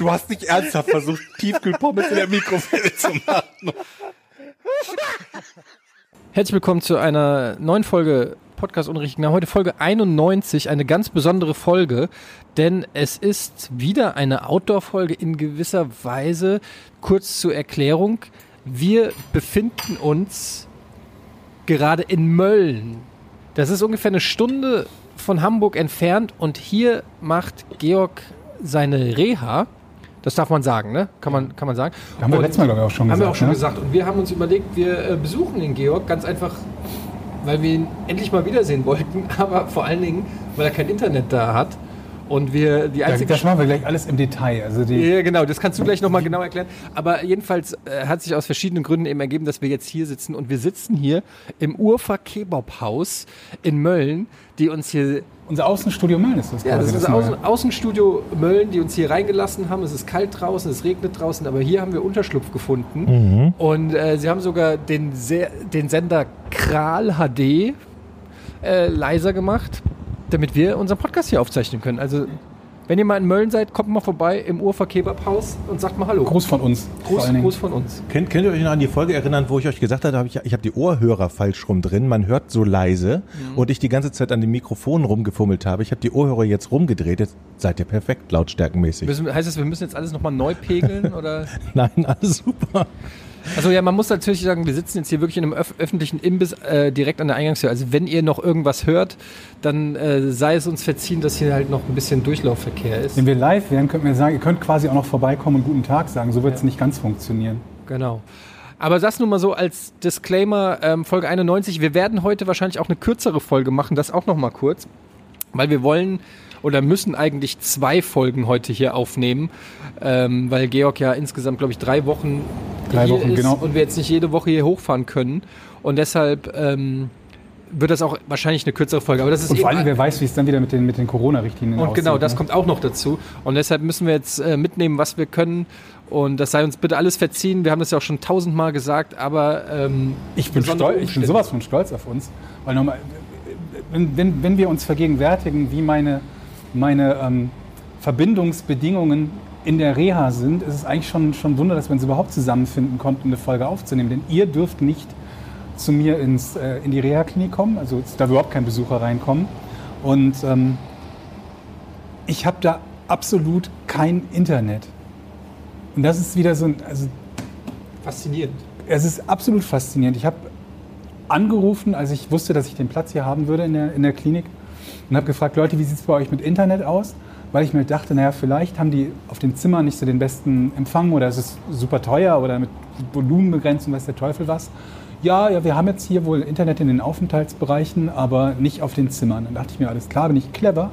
Du hast nicht ernsthaft versucht, Tiefkühlpommes in der Mikrowelle zu machen. Herzlich willkommen zu einer neuen Folge Podcast ohne richtigen Namen. Heute Folge 91, eine ganz besondere Folge, denn es ist wieder eine Outdoor-Folge in gewisser Weise. Kurz zur Erklärung. Wir befinden uns gerade in Mölln. Das ist ungefähr eine Stunde von Hamburg entfernt und hier macht Georg seine Reha. Das darf man sagen, ne? Kann man, kann man sagen. Haben wir letztes Mal, glaube ich, auch schon haben gesagt. wir auch schon ne? gesagt. Und wir haben uns überlegt, wir äh, besuchen den Georg ganz einfach, weil wir ihn endlich mal wiedersehen wollten, aber vor allen Dingen, weil er kein Internet da hat. Und wir die Ja, einzige. das machen wir gleich alles im Detail. Also die, ja, genau, das kannst du gleich nochmal genau erklären. Aber jedenfalls äh, hat sich aus verschiedenen Gründen eben ergeben, dass wir jetzt hier sitzen. Und wir sitzen hier im Urfa Kebab Haus in Mölln, die uns hier unser Außenstudio Mölln ist das ja, das ist neue. Außen, Außenstudio Mölln, die uns hier reingelassen haben. Es ist kalt draußen, es regnet draußen, aber hier haben wir Unterschlupf gefunden. Und äh, sie haben sogar den, den Sender Kral HD äh, leiser gemacht, damit wir unseren Podcast hier aufzeichnen können. Also, wenn ihr mal in Mölln seid, kommt mal vorbei im Urfer Kebabhaus und sagt mal Hallo. Gruß von uns. Gruß. Gruß von uns. Könnt, könnt ihr euch noch an die Folge erinnern, wo ich euch gesagt habe, hab ich, ich habe die Ohrhörer falsch rum drin, man hört so leise und ich die ganze Zeit an dem Mikrofon rumgefummelt habe. Ich habe die Ohrhörer jetzt rumgedreht, jetzt seid ihr perfekt lautstärkenmäßig. Müssen, heißt das, wir müssen jetzt alles nochmal neu pegeln? oder? Nein, alles super. Also ja, man muss natürlich sagen, wir sitzen jetzt hier wirklich in einem öff öffentlichen Imbiss äh, direkt an der Eingangstür. Also wenn ihr noch irgendwas hört, dann äh, sei es uns verziehen, dass hier halt noch ein bisschen Durchlaufverkehr ist. Wenn wir live wären, könnten wir sagen, ihr könnt quasi auch noch vorbeikommen und guten Tag sagen. So wird es nicht ganz funktionieren. Genau. Aber das nur mal so als Disclaimer, ähm, Folge 91. Wir werden heute wahrscheinlich auch eine kürzere Folge machen, das auch noch mal kurz. Weil wir wollen oder müssen eigentlich zwei Folgen heute hier aufnehmen, ähm, weil Georg ja insgesamt, glaube ich, drei Wochen Drei hier Wochen, ist genau. und wir jetzt nicht jede Woche hier hochfahren können. Und deshalb ähm, wird das auch wahrscheinlich eine kürzere Folge. Aber das ist Und vor allem, wer weiß, wie es dann wieder mit den, mit den Corona-Richtlinien und aussieht. genau, das ne? kommt auch noch dazu. Und deshalb müssen wir jetzt äh, mitnehmen, was wir können. Und das sei uns bitte alles verziehen. Wir haben das ja auch schon tausendmal gesagt, aber ähm, Ich bin, stolz, ich bin sowas von stolz auf uns. Weil nochmal, wenn, wenn, wenn wir uns vergegenwärtigen, wie meine, meine ähm, Verbindungsbedingungen in der Reha sind, ist es eigentlich schon, schon ein Wunder, dass wir uns überhaupt zusammenfinden konnten, eine Folge aufzunehmen. Denn ihr dürft nicht zu mir ins, äh, in die Reha-Klinik kommen, also es darf überhaupt kein Besucher reinkommen. Und ähm, ich habe da absolut kein Internet. Und das ist wieder so ein, also Faszinierend. es ist absolut faszinierend. Ich habe angerufen, als ich wusste, dass ich den Platz hier haben würde in der, in der Klinik und habe gefragt, Leute, wie sieht es bei euch mit Internet aus? Weil ich mir dachte, naja, vielleicht haben die auf den Zimmern nicht so den besten Empfang oder es ist super teuer oder mit Volumenbegrenzung, weiß der Teufel was. Ja, ja, wir haben jetzt hier wohl Internet in den Aufenthaltsbereichen, aber nicht auf den Zimmern. Dann dachte ich mir, alles klar, bin ich clever,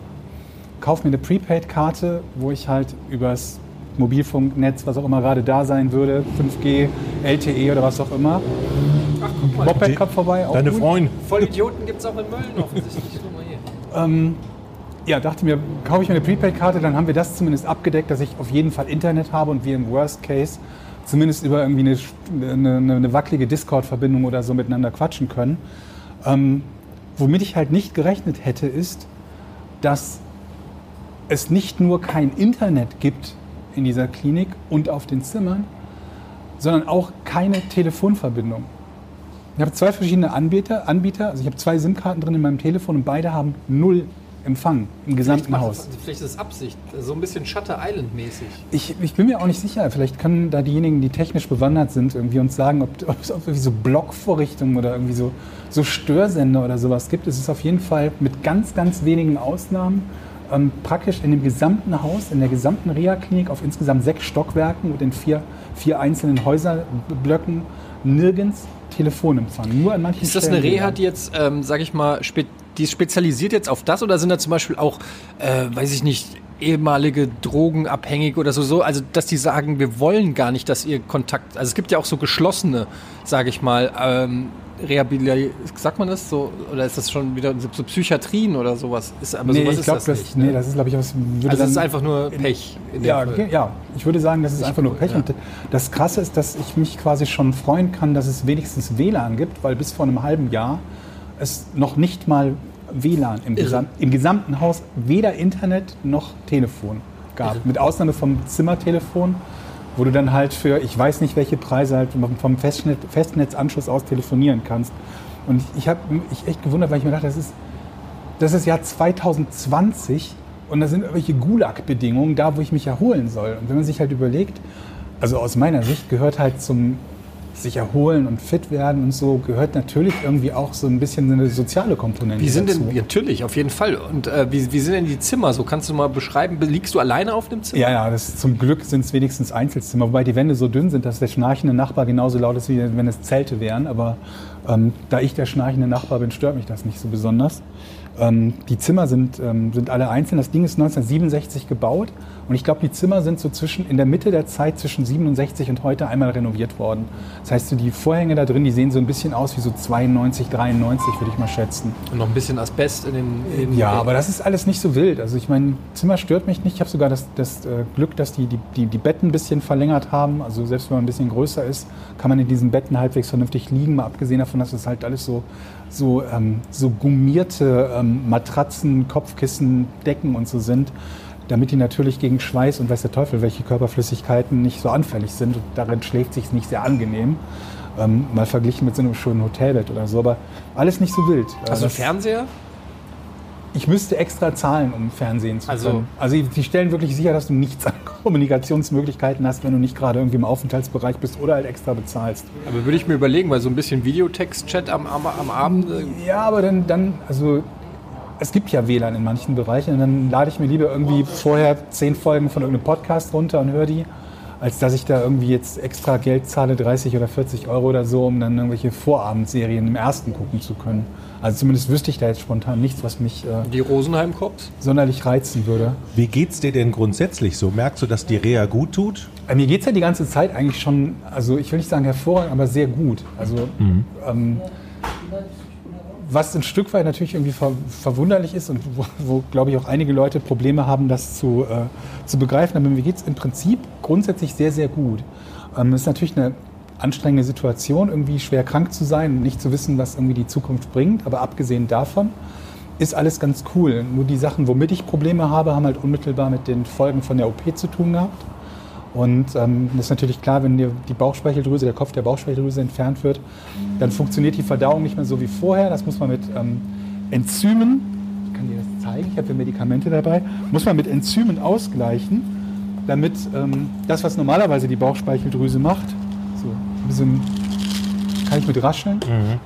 kaufe mir eine Prepaid-Karte, wo ich halt übers Mobilfunknetz, was auch immer gerade da sein würde, 5G, LTE oder was auch immer, Ach, guck mal. Moped kommt vorbei. Auch Deine gut. Freundin. Vollidioten gibt es auch in Mölln offensichtlich. Ähm, ja, dachte mir, kaufe ich mir eine Prepaid-Karte, dann haben wir das zumindest abgedeckt, dass ich auf jeden Fall Internet habe und wir im Worst Case zumindest über irgendwie eine, eine, eine wackelige Discord-Verbindung oder so miteinander quatschen können. Ähm, womit ich halt nicht gerechnet hätte, ist, dass es nicht nur kein Internet gibt in dieser Klinik und auf den Zimmern, sondern auch keine Telefonverbindung. Ich habe zwei verschiedene Anbieter, Anbieter. Also ich habe zwei SIM-Karten drin in meinem Telefon und beide haben null Empfang im Vielleicht, gesamten macht Haus. das, vielleicht ist es Absicht. So ein bisschen Shutter Island-mäßig. Ich, ich bin mir auch nicht sicher. Vielleicht können da diejenigen, die technisch bewandert sind, irgendwie uns sagen, ob, ob es irgendwie so Blockvorrichtungen oder irgendwie so, so Störsender oder sowas gibt. Es ist auf jeden Fall mit ganz, ganz wenigen Ausnahmen ähm, praktisch in dem gesamten Haus, in der gesamten Reha-Klinik auf insgesamt sechs Stockwerken und in vier, vier einzelnen Häuserblöcken nirgends Telefonempfang. Nur an manchen Ist das eine Reha, die jetzt, ähm, sag ich mal, spe die ist spezialisiert jetzt auf das oder sind da zum Beispiel auch, äh, weiß ich nicht, ehemalige Drogenabhängige oder so, so, also dass die sagen, wir wollen gar nicht, dass ihr Kontakt, also es gibt ja auch so geschlossene, sage ich mal, ähm, Rehabilitation, sagt man das so, oder ist das schon wieder so Psychiatrien oder sowas? Ist, aber nee, sowas ich ist glaube, das, das, nicht. nee, ne? das ist, glaube ich, was. würde also das ist einfach nur Pech. Ja, ge- ja, ich würde sagen, das ist Nicht einfach nur Pech. ja. Und das Krasse ist, dass ich mich quasi schon freuen kann, dass es wenigstens WLAN gibt, weil bis vor einem halben Jahr es noch nicht mal WLAN im. Gesam im gesamten Haus weder Internet noch Telefon gab. Irre. Mit Ausnahme vom Zimmertelefon, wo du dann halt für, ich weiß nicht welche Preise, halt vom Festnet Festnetzanschluss aus telefonieren kannst. Und ich, ich habe mich echt gewundert, weil ich mir dachte, das ist das ist Jahr 2020 und da sind irgendwelche Gulag-Bedingungen da, wo ich mich erholen soll. Und wenn man sich halt überlegt, also aus meiner Sicht gehört halt zum sich erholen und fit werden und so, gehört natürlich irgendwie auch so ein bisschen eine soziale Komponente Wie sind dazu. denn, natürlich, auf jeden Fall. Und äh, wie, wie sind denn die Zimmer so? Kannst du mal beschreiben, liegst du alleine auf dem Zimmer? Ja, ja, das, zum Glück sind es wenigstens Einzelzimmer, wobei die Wände so dünn sind, dass der schnarchende Nachbar genauso laut ist, wie wenn es Zelte wären. Aber ähm, da ich der schnarchende Nachbar bin, stört mich das nicht so besonders. Ähm, die Zimmer sind, ähm, sind alle einzeln. Das Ding ist 1967 gebaut und ich glaube, die Zimmer sind so zwischen, in der Mitte der Zeit zwischen 67 und heute einmal renoviert worden. Das heißt, so die Vorhänge da drin, die sehen so ein bisschen aus wie so 92, 93, würde ich mal schätzen. Und noch ein bisschen Asbest in den. In Ja, aber das ist alles nicht so wild. Also ich meine, Zimmer stört mich nicht. Ich habe sogar das, das äh, Glück, dass die, die, die, die Betten ein bisschen verlängert haben. Also selbst wenn man ein bisschen größer ist, kann man in diesen Betten halbwegs vernünftig liegen. Mal abgesehen davon, dass es halt alles so, so, ähm, so gummierte ähm, Matratzen, Kopfkissen, Decken und so sind. Damit die natürlich gegen Schweiß und weiß der Teufel, welche Körperflüssigkeiten nicht so anfällig sind. Und darin schläft sich nicht sehr angenehm. Ähm, mal verglichen mit so einem schönen Hotelbett oder so. Aber alles nicht so wild. Einen Das- Fernseher? ich müsste extra zahlen, um Fernsehen zu Also- können. Also die stellen wirklich sicher, dass du nichts an Kommunikationsmöglichkeiten hast, wenn du nicht gerade irgendwie im Aufenthaltsbereich bist oder halt extra bezahlst. Aber würde ich mir überlegen, weil so ein bisschen Videotext-Chat am, am, am Abend. äh, Ja, aber dann, dann, also es gibt ja WLAN in manchen Bereichen und dann lade ich mir lieber irgendwie vorher zehn Folgen von irgendeinem Podcast runter und höre die, als dass ich da irgendwie jetzt extra Geld zahle, 30 oder 40 Euro oder so, um dann irgendwelche Vorabendserien im ersten gucken zu können. Also zumindest wüsste ich da jetzt spontan nichts, was mich äh, Die Rosenheim-Cops? sonderlich reizen würde. Wie geht's dir denn grundsätzlich so? Merkst du, dass die Reha gut tut? Äh, Mir geht es ja die ganze Zeit eigentlich schon, also ich will nicht sagen hervorragend, aber sehr gut. Also ähm, was ein Stück weit natürlich irgendwie ver verwunderlich ist und wo, wo glaube ich auch einige Leute Probleme haben, das zu, äh, zu begreifen. Aber mir geht es im Prinzip grundsätzlich sehr, sehr gut. Ähm, es ist natürlich eine anstrengende Situation, irgendwie schwer krank zu sein und nicht zu wissen, was irgendwie die Zukunft bringt. Aber abgesehen davon ist alles ganz cool. Nur die Sachen, womit ich Probleme habe, haben halt unmittelbar mit den Folgen von der OP zu tun gehabt. Und ähm, das ist natürlich klar, wenn die Bauchspeicheldrüse, der Kopf der Bauchspeicheldrüse entfernt wird, dann funktioniert die Verdauung nicht mehr so wie vorher. Das muss man mit ähm, Enzymen, ich kann dir das zeigen, ich habe hier Medikamente dabei, muss man mit Enzymen ausgleichen, damit ähm, das, was normalerweise die Bauchspeicheldrüse macht, so ein bisschen kann ich mit rascheln.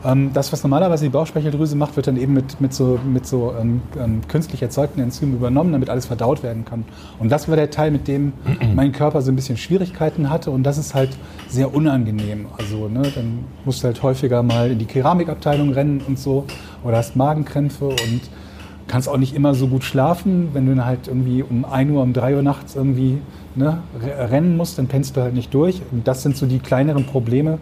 Ähm, das, was normalerweise die Bauchspeicheldrüse macht, wird dann eben mit, mit so, mit so ähm, ähm, künstlich erzeugten Enzymen übernommen, damit alles verdaut werden kann. Und das war der Teil, mit dem mein Körper so ein bisschen Schwierigkeiten hatte. Und das ist halt sehr unangenehm. Also ne, dann musst du halt häufiger mal in die Keramikabteilung rennen und so. Oder hast Magenkrämpfe und kannst auch nicht immer so gut schlafen. Wenn du dann halt irgendwie um 1 Uhr, um 3 Uhr nachts irgendwie ne, re- rennen musst, dann pennst du halt nicht durch. Und das sind so die kleineren Probleme,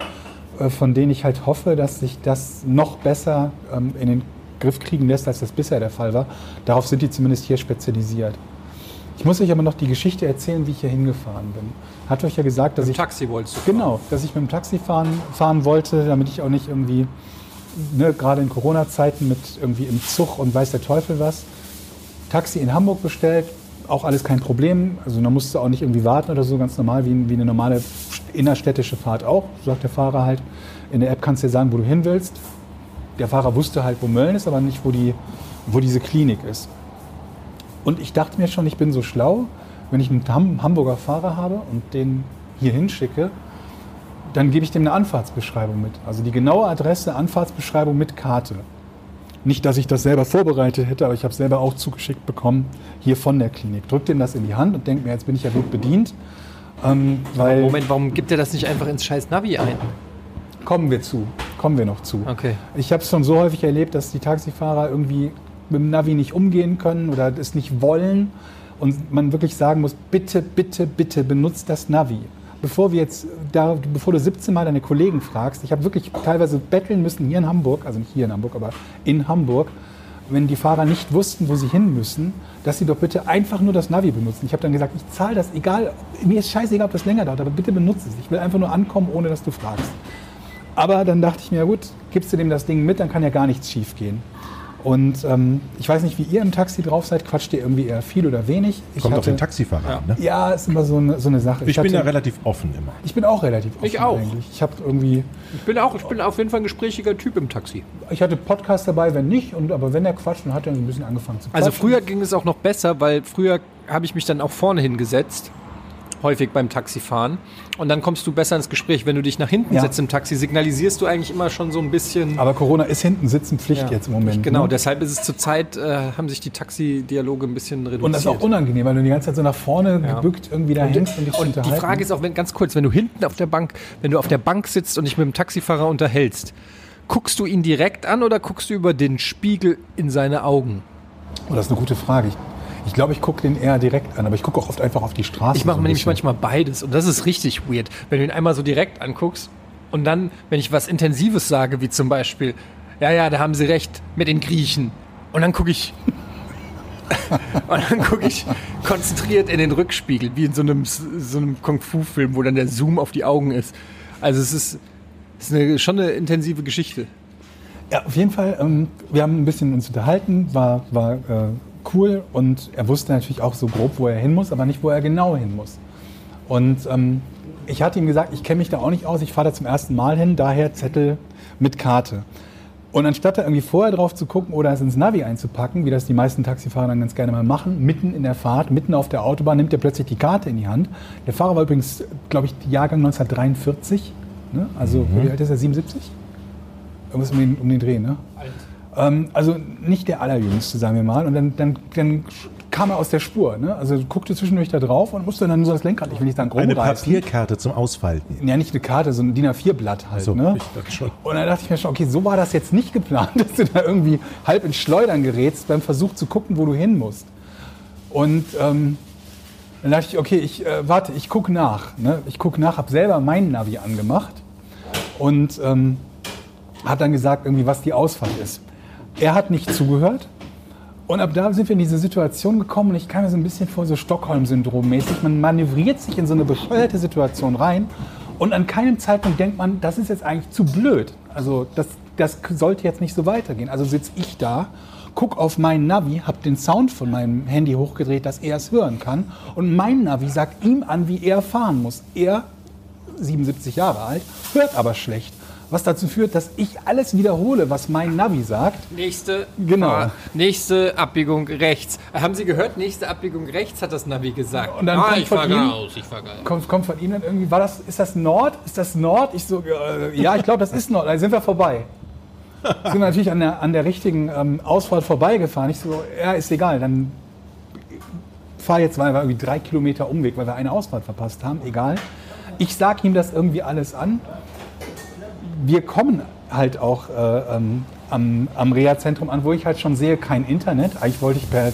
von denen ich halt hoffe, dass sich das noch besser ähm, in den Griff kriegen lässt, als das bisher der Fall war. Darauf sind die zumindest hier spezialisiert. Ich muss euch aber noch die Geschichte erzählen, wie ich hier hingefahren bin. Hat euch ja gesagt, dass Im ich Taxi wolltest du. Genau, dass ich mit dem Taxi fahren, fahren wollte, damit ich auch nicht irgendwie, ne, gerade in Corona-Zeiten mit irgendwie im Zug und weiß der Teufel was. Taxi in Hamburg bestellt, auch alles kein Problem. Also da musst du auch nicht irgendwie warten oder so, ganz normal wie, wie eine normale innerstädtische Fahrt auch, sagt der Fahrer halt. In der App kannst du dir sagen, wo du hin willst. Der Fahrer wusste halt, wo Mölln ist, aber nicht, wo, die, wo diese Klinik ist. Und ich dachte mir schon, ich bin so schlau, wenn ich einen Ham Hamburger Fahrer habe und den hier hinschicke, dann gebe ich dem eine Anfahrtsbeschreibung mit. Also die genaue Adresse, Anfahrtsbeschreibung mit Karte. Nicht, dass ich das selber vorbereitet hätte, aber ich habe selber auch zugeschickt bekommen, hier von der Klinik. Drück dem das in die Hand und denke mir, jetzt bin ich ja gut bedient. Ähm, weil Moment, warum gibt er das nicht einfach ins scheiß Navi ein? kommen wir zu, kommen wir noch zu. Okay. Ich habe es schon so häufig erlebt, dass die Taxifahrer irgendwie mit dem Navi nicht umgehen können oder es nicht wollen und man wirklich sagen muss, bitte, bitte, bitte benutzt das Navi. Bevor wir jetzt, da, bevor du 17 Mal deine Kollegen fragst, ich habe wirklich teilweise betteln müssen hier in Hamburg, also nicht hier in Hamburg, aber in Hamburg, wenn die Fahrer nicht wussten, wo sie hin müssen, dass sie doch bitte einfach nur das Navi benutzen. Ich habe dann gesagt, ich zahle das, egal, mir ist scheißegal, ob das länger dauert, aber bitte benutze es. Ich will einfach nur ankommen, ohne dass du fragst. Aber dann dachte ich mir, gut, gibst du dem das Ding mit, dann kann ja gar nichts schief gehen. Und ähm, ich weiß nicht, wie ihr im Taxi drauf seid. Quatscht ihr irgendwie eher viel oder wenig? Ich Kommt auf hatte- den Taxifahrer an, ne? Ja, ist immer so eine, so eine Sache. Ich bin hatte- ja relativ offen immer. ich bin auch relativ offen Ich auch. eigentlich. Ich habe irgendwie, Ich bin auch, ich bin auf jeden Fall ein gesprächiger Typ im Taxi. ich hatte Podcast dabei, wenn nicht, und, aber wenn er quatscht, dann hat er so ein bisschen angefangen zu quatschen. Also früher ging es auch noch besser, weil früher habe ich mich dann auch vorne hingesetzt, häufig beim Taxifahren. Und dann kommst du besser ins Gespräch. Wenn du dich nach hinten Ja. setzt im Taxi, signalisierst du eigentlich immer schon so ein bisschen. Aber Corona ist hinten sitzen Pflicht Ja. jetzt im Moment. Genau, ne? deshalb ist es zurzeit, äh, haben sich die Taxi-Dialoge ein bisschen reduziert. Und das ist auch unangenehm, weil du die ganze Zeit so nach vorne Ja. gebückt irgendwie da hängst und dich Und die. Frage ist auch, wenn, ganz kurz, wenn du hinten auf der Bank, wenn du auf der Bank sitzt und dich mit dem Taxifahrer unterhältst, guckst du ihn direkt an oder guckst du über den Spiegel in seine Augen? Oh, das ist eine gute Frage. Ich, ich glaube, ich gucke den eher direkt an, aber ich gucke auch oft einfach auf die Straße. Ich mache so nämlich manchmal beides und das ist richtig weird. Wenn du ihn einmal so direkt anguckst und dann, wenn ich was Intensives sage, wie zum Beispiel, ja, ja, da haben sie recht mit den Griechen. Und dann gucke ich. und dann gucke ich konzentriert in den Rückspiegel, wie in so einem, so einem Kung-Fu-Film, wo dann der Zoom auf die Augen ist. Also es ist, es ist eine, schon eine intensive Geschichte. Ja, auf jeden Fall. Ähm, wir haben ein bisschen uns unterhalten, war, war äh, cool und er wusste natürlich auch so grob, wo er hin muss, aber nicht, wo er genau hin muss. Und ähm, ich hatte ihm gesagt, ich kenne mich da auch nicht aus, ich fahre da zum ersten Mal hin, daher Zettel mit Karte. Und anstatt da irgendwie vorher drauf zu gucken oder es ins Navi einzupacken, wie das die meisten Taxifahrer dann ganz gerne mal machen, mitten in der Fahrt, mitten auf der Autobahn, nimmt er plötzlich die Karte in die Hand. Der Fahrer war übrigens, glaube ich, Jahrgang 1943. Ne? Also, wie alt ist er? 77? Irgendwas um den, um den Dreh, ne? Ähm, also nicht der allerjüngste, sagen wir mal. Und dann, dann, dann kam er aus der Spur. Ne? Also guckte zwischendurch da drauf und musste dann so das Lenkrad, ich will nicht sagen grob Eine reißen. Papierkarte zum Ausfalten. Ja, nicht eine Karte, so ein DIN A4-Blatt halt. So, ne? Und dann dachte ich mir schon, okay, so war das jetzt nicht geplant, dass du da irgendwie halb ins Schleudern gerätst beim Versuch zu gucken, wo du hin musst. Und ähm, dann dachte ich, okay, ich äh, warte, ich gucke nach. Ne? Ich gucke nach, habe selber mein Navi angemacht und ähm, hat dann gesagt, irgendwie, was die Ausfahrt ist. Er hat nicht zugehört. Und ab da sind wir in diese Situation gekommen und ich kam mir so ein bisschen vor, so Stockholm-Syndrom-mäßig. Man manövriert sich in so eine bescheuerte Situation rein und an keinem Zeitpunkt denkt man, das ist jetzt eigentlich zu blöd. Also das, das sollte jetzt nicht so weitergehen. Also sitze ich da, guck auf mein Navi, habe den Sound von meinem Handy hochgedreht, dass er es hören kann. Und mein Navi sagt ihm an, wie er fahren muss. Er, 77 Jahre alt, hört aber schlecht. Was dazu führt, dass ich alles wiederhole, was mein Navi sagt. Nächste, Genau. Nächste Abbiegung rechts. Haben Sie gehört? Nächste Abbiegung rechts hat das Navi gesagt. Und dann ah, kommt ich von fahr ihm- geradeaus, ich fahr geradeaus. kommt, kommt von ihm dann irgendwie, war das, ist das Nord? Ist das Nord? Ich so, äh, ja, ich glaube, das ist Nord. Da sind wir vorbei. Sind wir natürlich an der, an der richtigen ähm, Ausfahrt vorbeigefahren. Ich so, ja, ist egal, dann fahr jetzt, wir irgendwie drei Kilometer Umweg, weil wir eine Ausfahrt verpasst haben, egal. Ich sag ihm das irgendwie alles an. Wir kommen halt auch äh, ähm, am, am Reha-Zentrum an, wo ich halt schon sehe, kein Internet. Eigentlich wollte ich per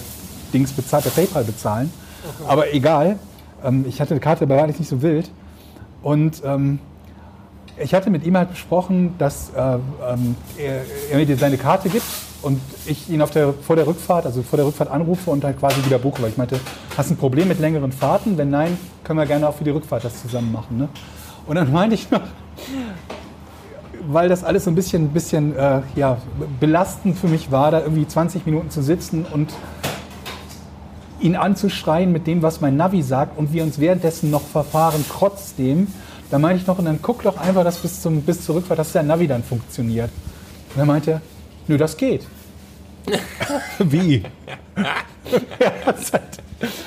Dings bezahlt, per PayPal bezahlen. Aber egal. Ähm, ich hatte die Karte, aber war nicht so wild. Und ähm, ich hatte mit ihm halt besprochen, dass äh, ähm, er, er mir seine Karte gibt und ich ihn auf der, vor der Rückfahrt, also vor der Rückfahrt anrufe und halt quasi wieder buche. Weil ich meinte, hast du ein Problem mit längeren Fahrten? Wenn nein, können wir gerne auch für die Rückfahrt das zusammen machen. Ne? Und dann meinte ich noch, weil das alles so ein bisschen, bisschen äh, ja, belastend für mich war, da irgendwie 20 Minuten zu sitzen und ihn anzuschreien mit dem, was mein Navi sagt und wir uns währenddessen noch verfahren trotzdem. Da meinte ich noch, und dann guck doch einfach, dass bis, zum, bis zur Rückfahrt, dass der Navi dann funktioniert. Und dann meinte er, nö, das geht. Wie? Er hat es halt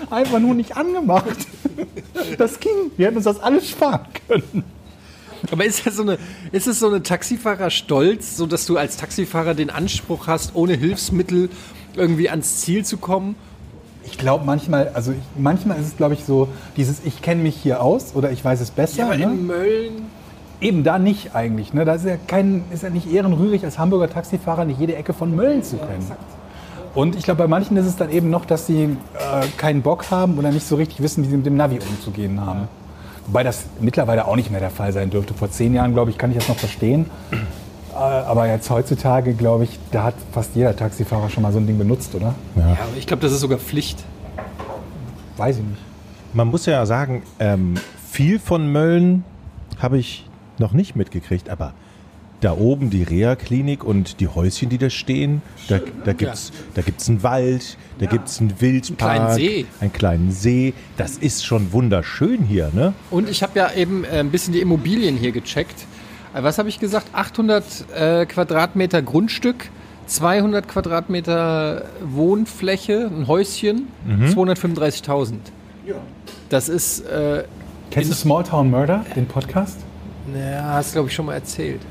einfach nur nicht angemacht. Das ging. Wir hätten uns das alles sparen können. Aber ist das so eine, ist es so eine Taxifahrer-Stolz, so dass du als Taxifahrer den Anspruch hast, ohne Hilfsmittel irgendwie ans Ziel zu kommen? Ich glaube manchmal, also ich, manchmal ist es, glaube ich, so dieses, ich kenne mich hier aus oder ich weiß es besser. aber ne? in Mölln. Eben da nicht eigentlich. Ne? Da ist ja, kein, ist ja nicht ehrenrührig als Hamburger Taxifahrer nicht jede Ecke von Mölln zu kennen. Und ich glaube, bei manchen ist es dann eben noch, dass sie äh, keinen Bock haben oder nicht so richtig wissen, wie sie mit dem Navi umzugehen haben. Wobei das mittlerweile auch nicht mehr der Fall sein dürfte. Vor zehn Jahren, glaube ich, kann ich das noch verstehen. Äh, aber jetzt heutzutage, glaube ich, da hat fast jeder Taxifahrer schon mal so ein Ding benutzt, oder? Ja, aber ich glaube, das ist sogar Pflicht. Weiß ich nicht. Man muss ja sagen, ähm, viel von Mölln habe ich noch nicht mitgekriegt, aber da oben die Reha-Klinik und die Häuschen, die da stehen, da, da gibt es da gibt's einen Wald, da gibt es einen Wildpark, kleinen See. einen kleinen See. Das ist schon wunderschön hier, ne? Und ich habe ja eben äh, ein bisschen die Immobilien hier gecheckt. Äh, Was habe ich gesagt? 800 äh, Quadratmeter Grundstück, 200 Quadratmeter Wohnfläche, ein Häuschen, 235.000. Das ist, äh, Kennst du Small Town Murder, den Podcast? ja, hast glaube ich schon mal erzählt.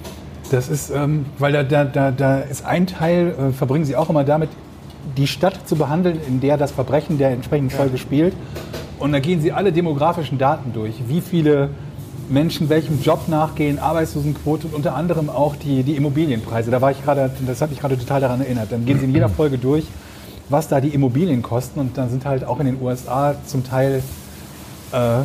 Das ist, ähm, weil da, da, da, da ist ein Teil, äh, verbringen sie auch immer damit, die Stadt zu behandeln, in der das Verbrechen der entsprechenden Folge spielt. Und da gehen sie alle demografischen Daten durch. Wie viele Menschen welchem Job nachgehen, Arbeitslosenquote und unter anderem auch die, die Immobilienpreise. Da war ich gerade, das hat mich gerade total daran erinnert. Dann gehen sie in jeder Folge durch, was da die Immobilien kosten. Und dann sind halt auch in den USA zum Teil äh,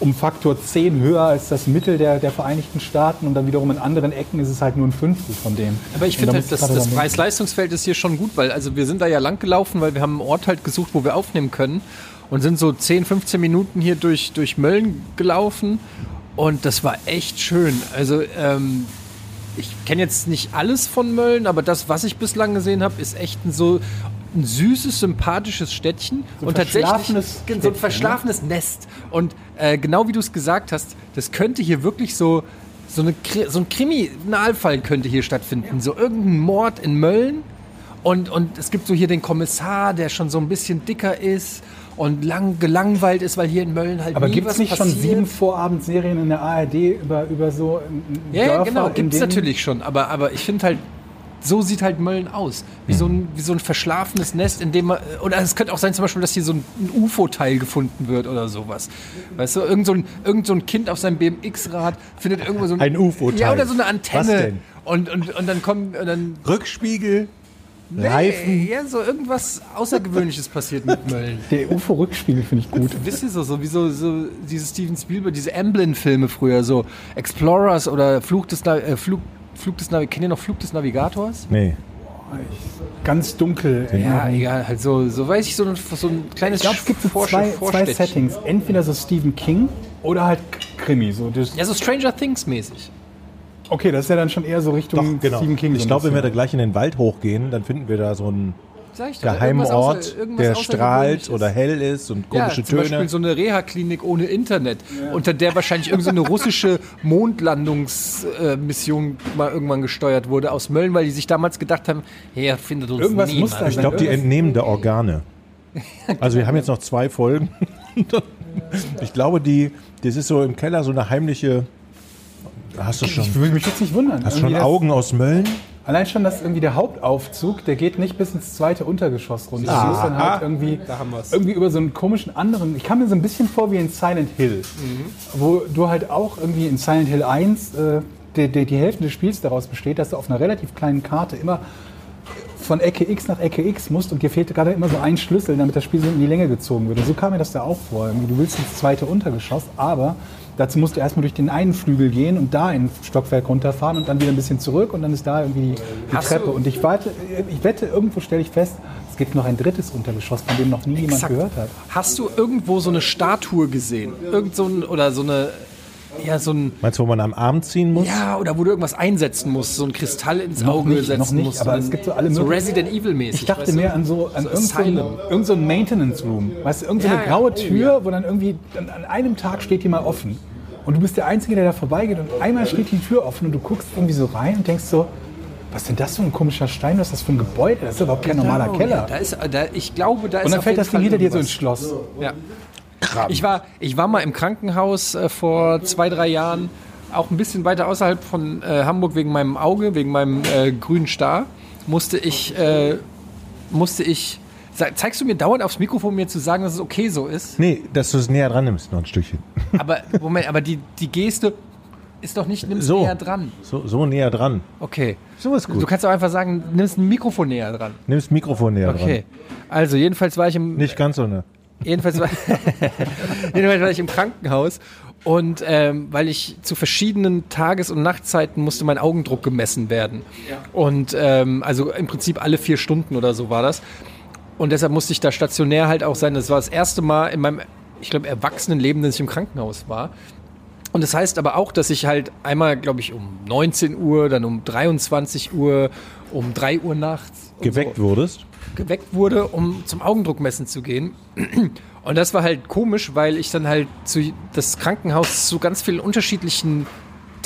um Faktor 10 höher als das Mittel der, der Vereinigten Staaten und dann wiederum in anderen Ecken ist es halt nur ein Fünftel von dem. Aber ich finde halt, das, das Preis-Leistungsfeld ist hier schon gut, weil also wir sind da ja lang gelaufen, weil wir haben einen Ort halt gesucht, wo wir aufnehmen können und sind so 10, 15 Minuten hier durch, durch Mölln gelaufen und das war echt schön. Also ähm, ich kenne jetzt nicht alles von Mölln, aber das, was ich bislang gesehen habe, ist echt ein so ein süßes, sympathisches Städtchen ein und tatsächlich verschlafenes so Städtchen, ein verschlafenes Nest. Und äh, genau wie du es gesagt hast, das könnte hier wirklich so so, eine, so ein Kriminalfall könnte hier stattfinden. So irgendein Mord in Mölln und, und es gibt so hier den Kommissar, der schon so ein bisschen dicker ist und lang gelangweilt ist, weil hier in Mölln halt Aber nie gibt was es nicht schon passiert. sieben Vorabendserien in der ARD über, über so ähm, Ja, ja, Dörfer, genau, in gibt es natürlich schon. Aber, aber ich finde halt, so sieht halt Mölln aus. Wie, so ein, wie so ein verschlafenes Nest, in dem man. Oder es könnte auch sein, zum Beispiel, dass hier so ein, ein UFO-Teil gefunden wird oder sowas. Weißt du, irgend so ein, irgend so ein Kind auf seinem BMX-Rad findet irgendwo so Ein UFO-Teil. Ja, oder so eine Antenne. Was denn? Und, und, und dann kommen. Und dann, Rückspiegel, Reifen. Ja, so irgendwas Außergewöhnliches passiert mit Mölln. Der UFO-Rückspiegel finde ich gut. Wisst ihr so, so wie so, so diese Steven Spielberg, diese Amblin-Filme früher, so Explorers oder Fluch des, äh, Flug, Flug des Navigators. Kennt ihr noch Flug des Navigators? Nee. Ganz dunkel. Ja, egal, halt so, so weiß ich, so ein, so ein kleines Ich glaube, es gibt so zwei, zwei. Settings. Entweder so Stephen King oder halt Krimi. So das, Ja, so Stranger Things mäßig. okay, das ist ja dann schon eher so Richtung Doch, genau. Stephen King. Ich ein glaube, wenn wir da gleich in den Wald hochgehen, dann finden wir da so einen Sag ich doch, geheimen irgendwas Ort, außer- irgendwas der strahlt oder hell ist und Ja, komische zum Töne. Beispiel so eine Reha-Klinik ohne Internet, unter der wahrscheinlich irgendeine russische Mondlandungsmission mal irgendwann gesteuert wurde aus Mölln, weil die sich damals gedacht haben, hey, findet uns Irgendwas muss niemand. da ich glaube, die entnehmen da Organe. Also wir haben jetzt noch zwei Folgen. Ich glaube, die, das ist so im Keller so eine heimliche. Hast du schon, Ich würde mich jetzt nicht wundern. hast du schon Augen aus Mölln? Allein schon, dass irgendwie der Hauptaufzug, der geht nicht bis ins zweite Untergeschoss runter. Du musst dann halt irgendwie, irgendwie über so einen komischen anderen. Ich kam mir so ein bisschen vor wie in Silent Hill, wo du halt auch irgendwie in Silent Hill 1 äh, die, die, die Hälfte des Spiels daraus besteht, dass du auf einer relativ kleinen Karte immer von Ecke X nach Ecke X musst und dir fehlte gerade immer so ein Schlüssel, damit das Spiel so in die Länge gezogen wird. Und so kam mir das da auch vor. Irgendwie, Du willst ins zweite Untergeschoss, aber dazu musst du erstmal durch den einen Flügel gehen und da ein Stockwerk runterfahren und dann wieder ein bisschen zurück und dann ist da irgendwie die, die Treppe. du- Und ich warte, ich wette, irgendwo stelle ich fest, es gibt noch ein drittes Untergeschoss, von dem noch nie jemand Exakt. gehört hat. Hast du irgendwo so eine Statue gesehen? Irgend so ein, oder so eine, ja, so ein, Meinst du, wo man am Arm ziehen muss? ja, oder wo du irgendwas einsetzen musst, so ein Kristall ins Noch Auge nicht, setzen noch nicht, musst. aber es dann- gibt so alle So Resident Evil mäßig. Ich dachte mehr an so, an So irgend so ein, Asylum. irgend so Maintenance Room. Weißt du, irgend so eine Ja, graue Oh, Tür, ja. wo dann irgendwie an, an einem Tag steht die mal offen. Und du bist der Einzige, der da vorbeigeht und einmal steht die Tür offen und du guckst irgendwie so rein und denkst so, was ist denn das für ein komischer Stein, was ist das für ein Gebäude? Das ist überhaupt kein normaler Genau, Keller. Ja, da ist, da, ich glaube, da ist und dann fällt das Ding hinter dir so ins. Schloss. Ja. Ich war, ich war mal im Krankenhaus äh, vor zwei, drei Jahren, auch ein bisschen weiter außerhalb von äh, Hamburg wegen meinem Auge, wegen meinem äh, grünen Star. Musste ich, äh, musste ich. Zeigst du mir dauernd aufs Mikrofon, mir zu sagen, dass es okay so ist? Nee, dass du es näher dran nimmst, noch ein Stückchen. Aber Moment, aber die, die Geste, ist doch nicht, nimm's So. näher dran. So, so näher dran. Okay. So ist Du gut. kannst auch einfach sagen, nimmst ein Mikrofon näher dran. Nimm das Mikrofon näher Okay. Also jedenfalls war ich im dran. Nicht ganz so ne. Jedenfalls war, jedenfalls war ich im Krankenhaus und ähm, weil ich zu verschiedenen Tages- und Nachtzeiten musste mein Augendruck gemessen werden. Und ähm, also im Prinzip alle vier Stunden oder so war das. Und deshalb musste ich da stationär halt auch sein. Das war das erste Mal in meinem, ich glaube, Erwachsenenleben, dass ich im Krankenhaus war. Und das heißt aber auch, dass ich halt einmal, glaube ich, um 19 Uhr, dann um 23 Uhr, um 3 Uhr nachts Geweckt so wurdest. Geweckt wurde, um zum Augendruckmessen zu gehen. Und das war halt komisch, weil ich dann halt zu das Krankenhaus zu ganz vielen unterschiedlichen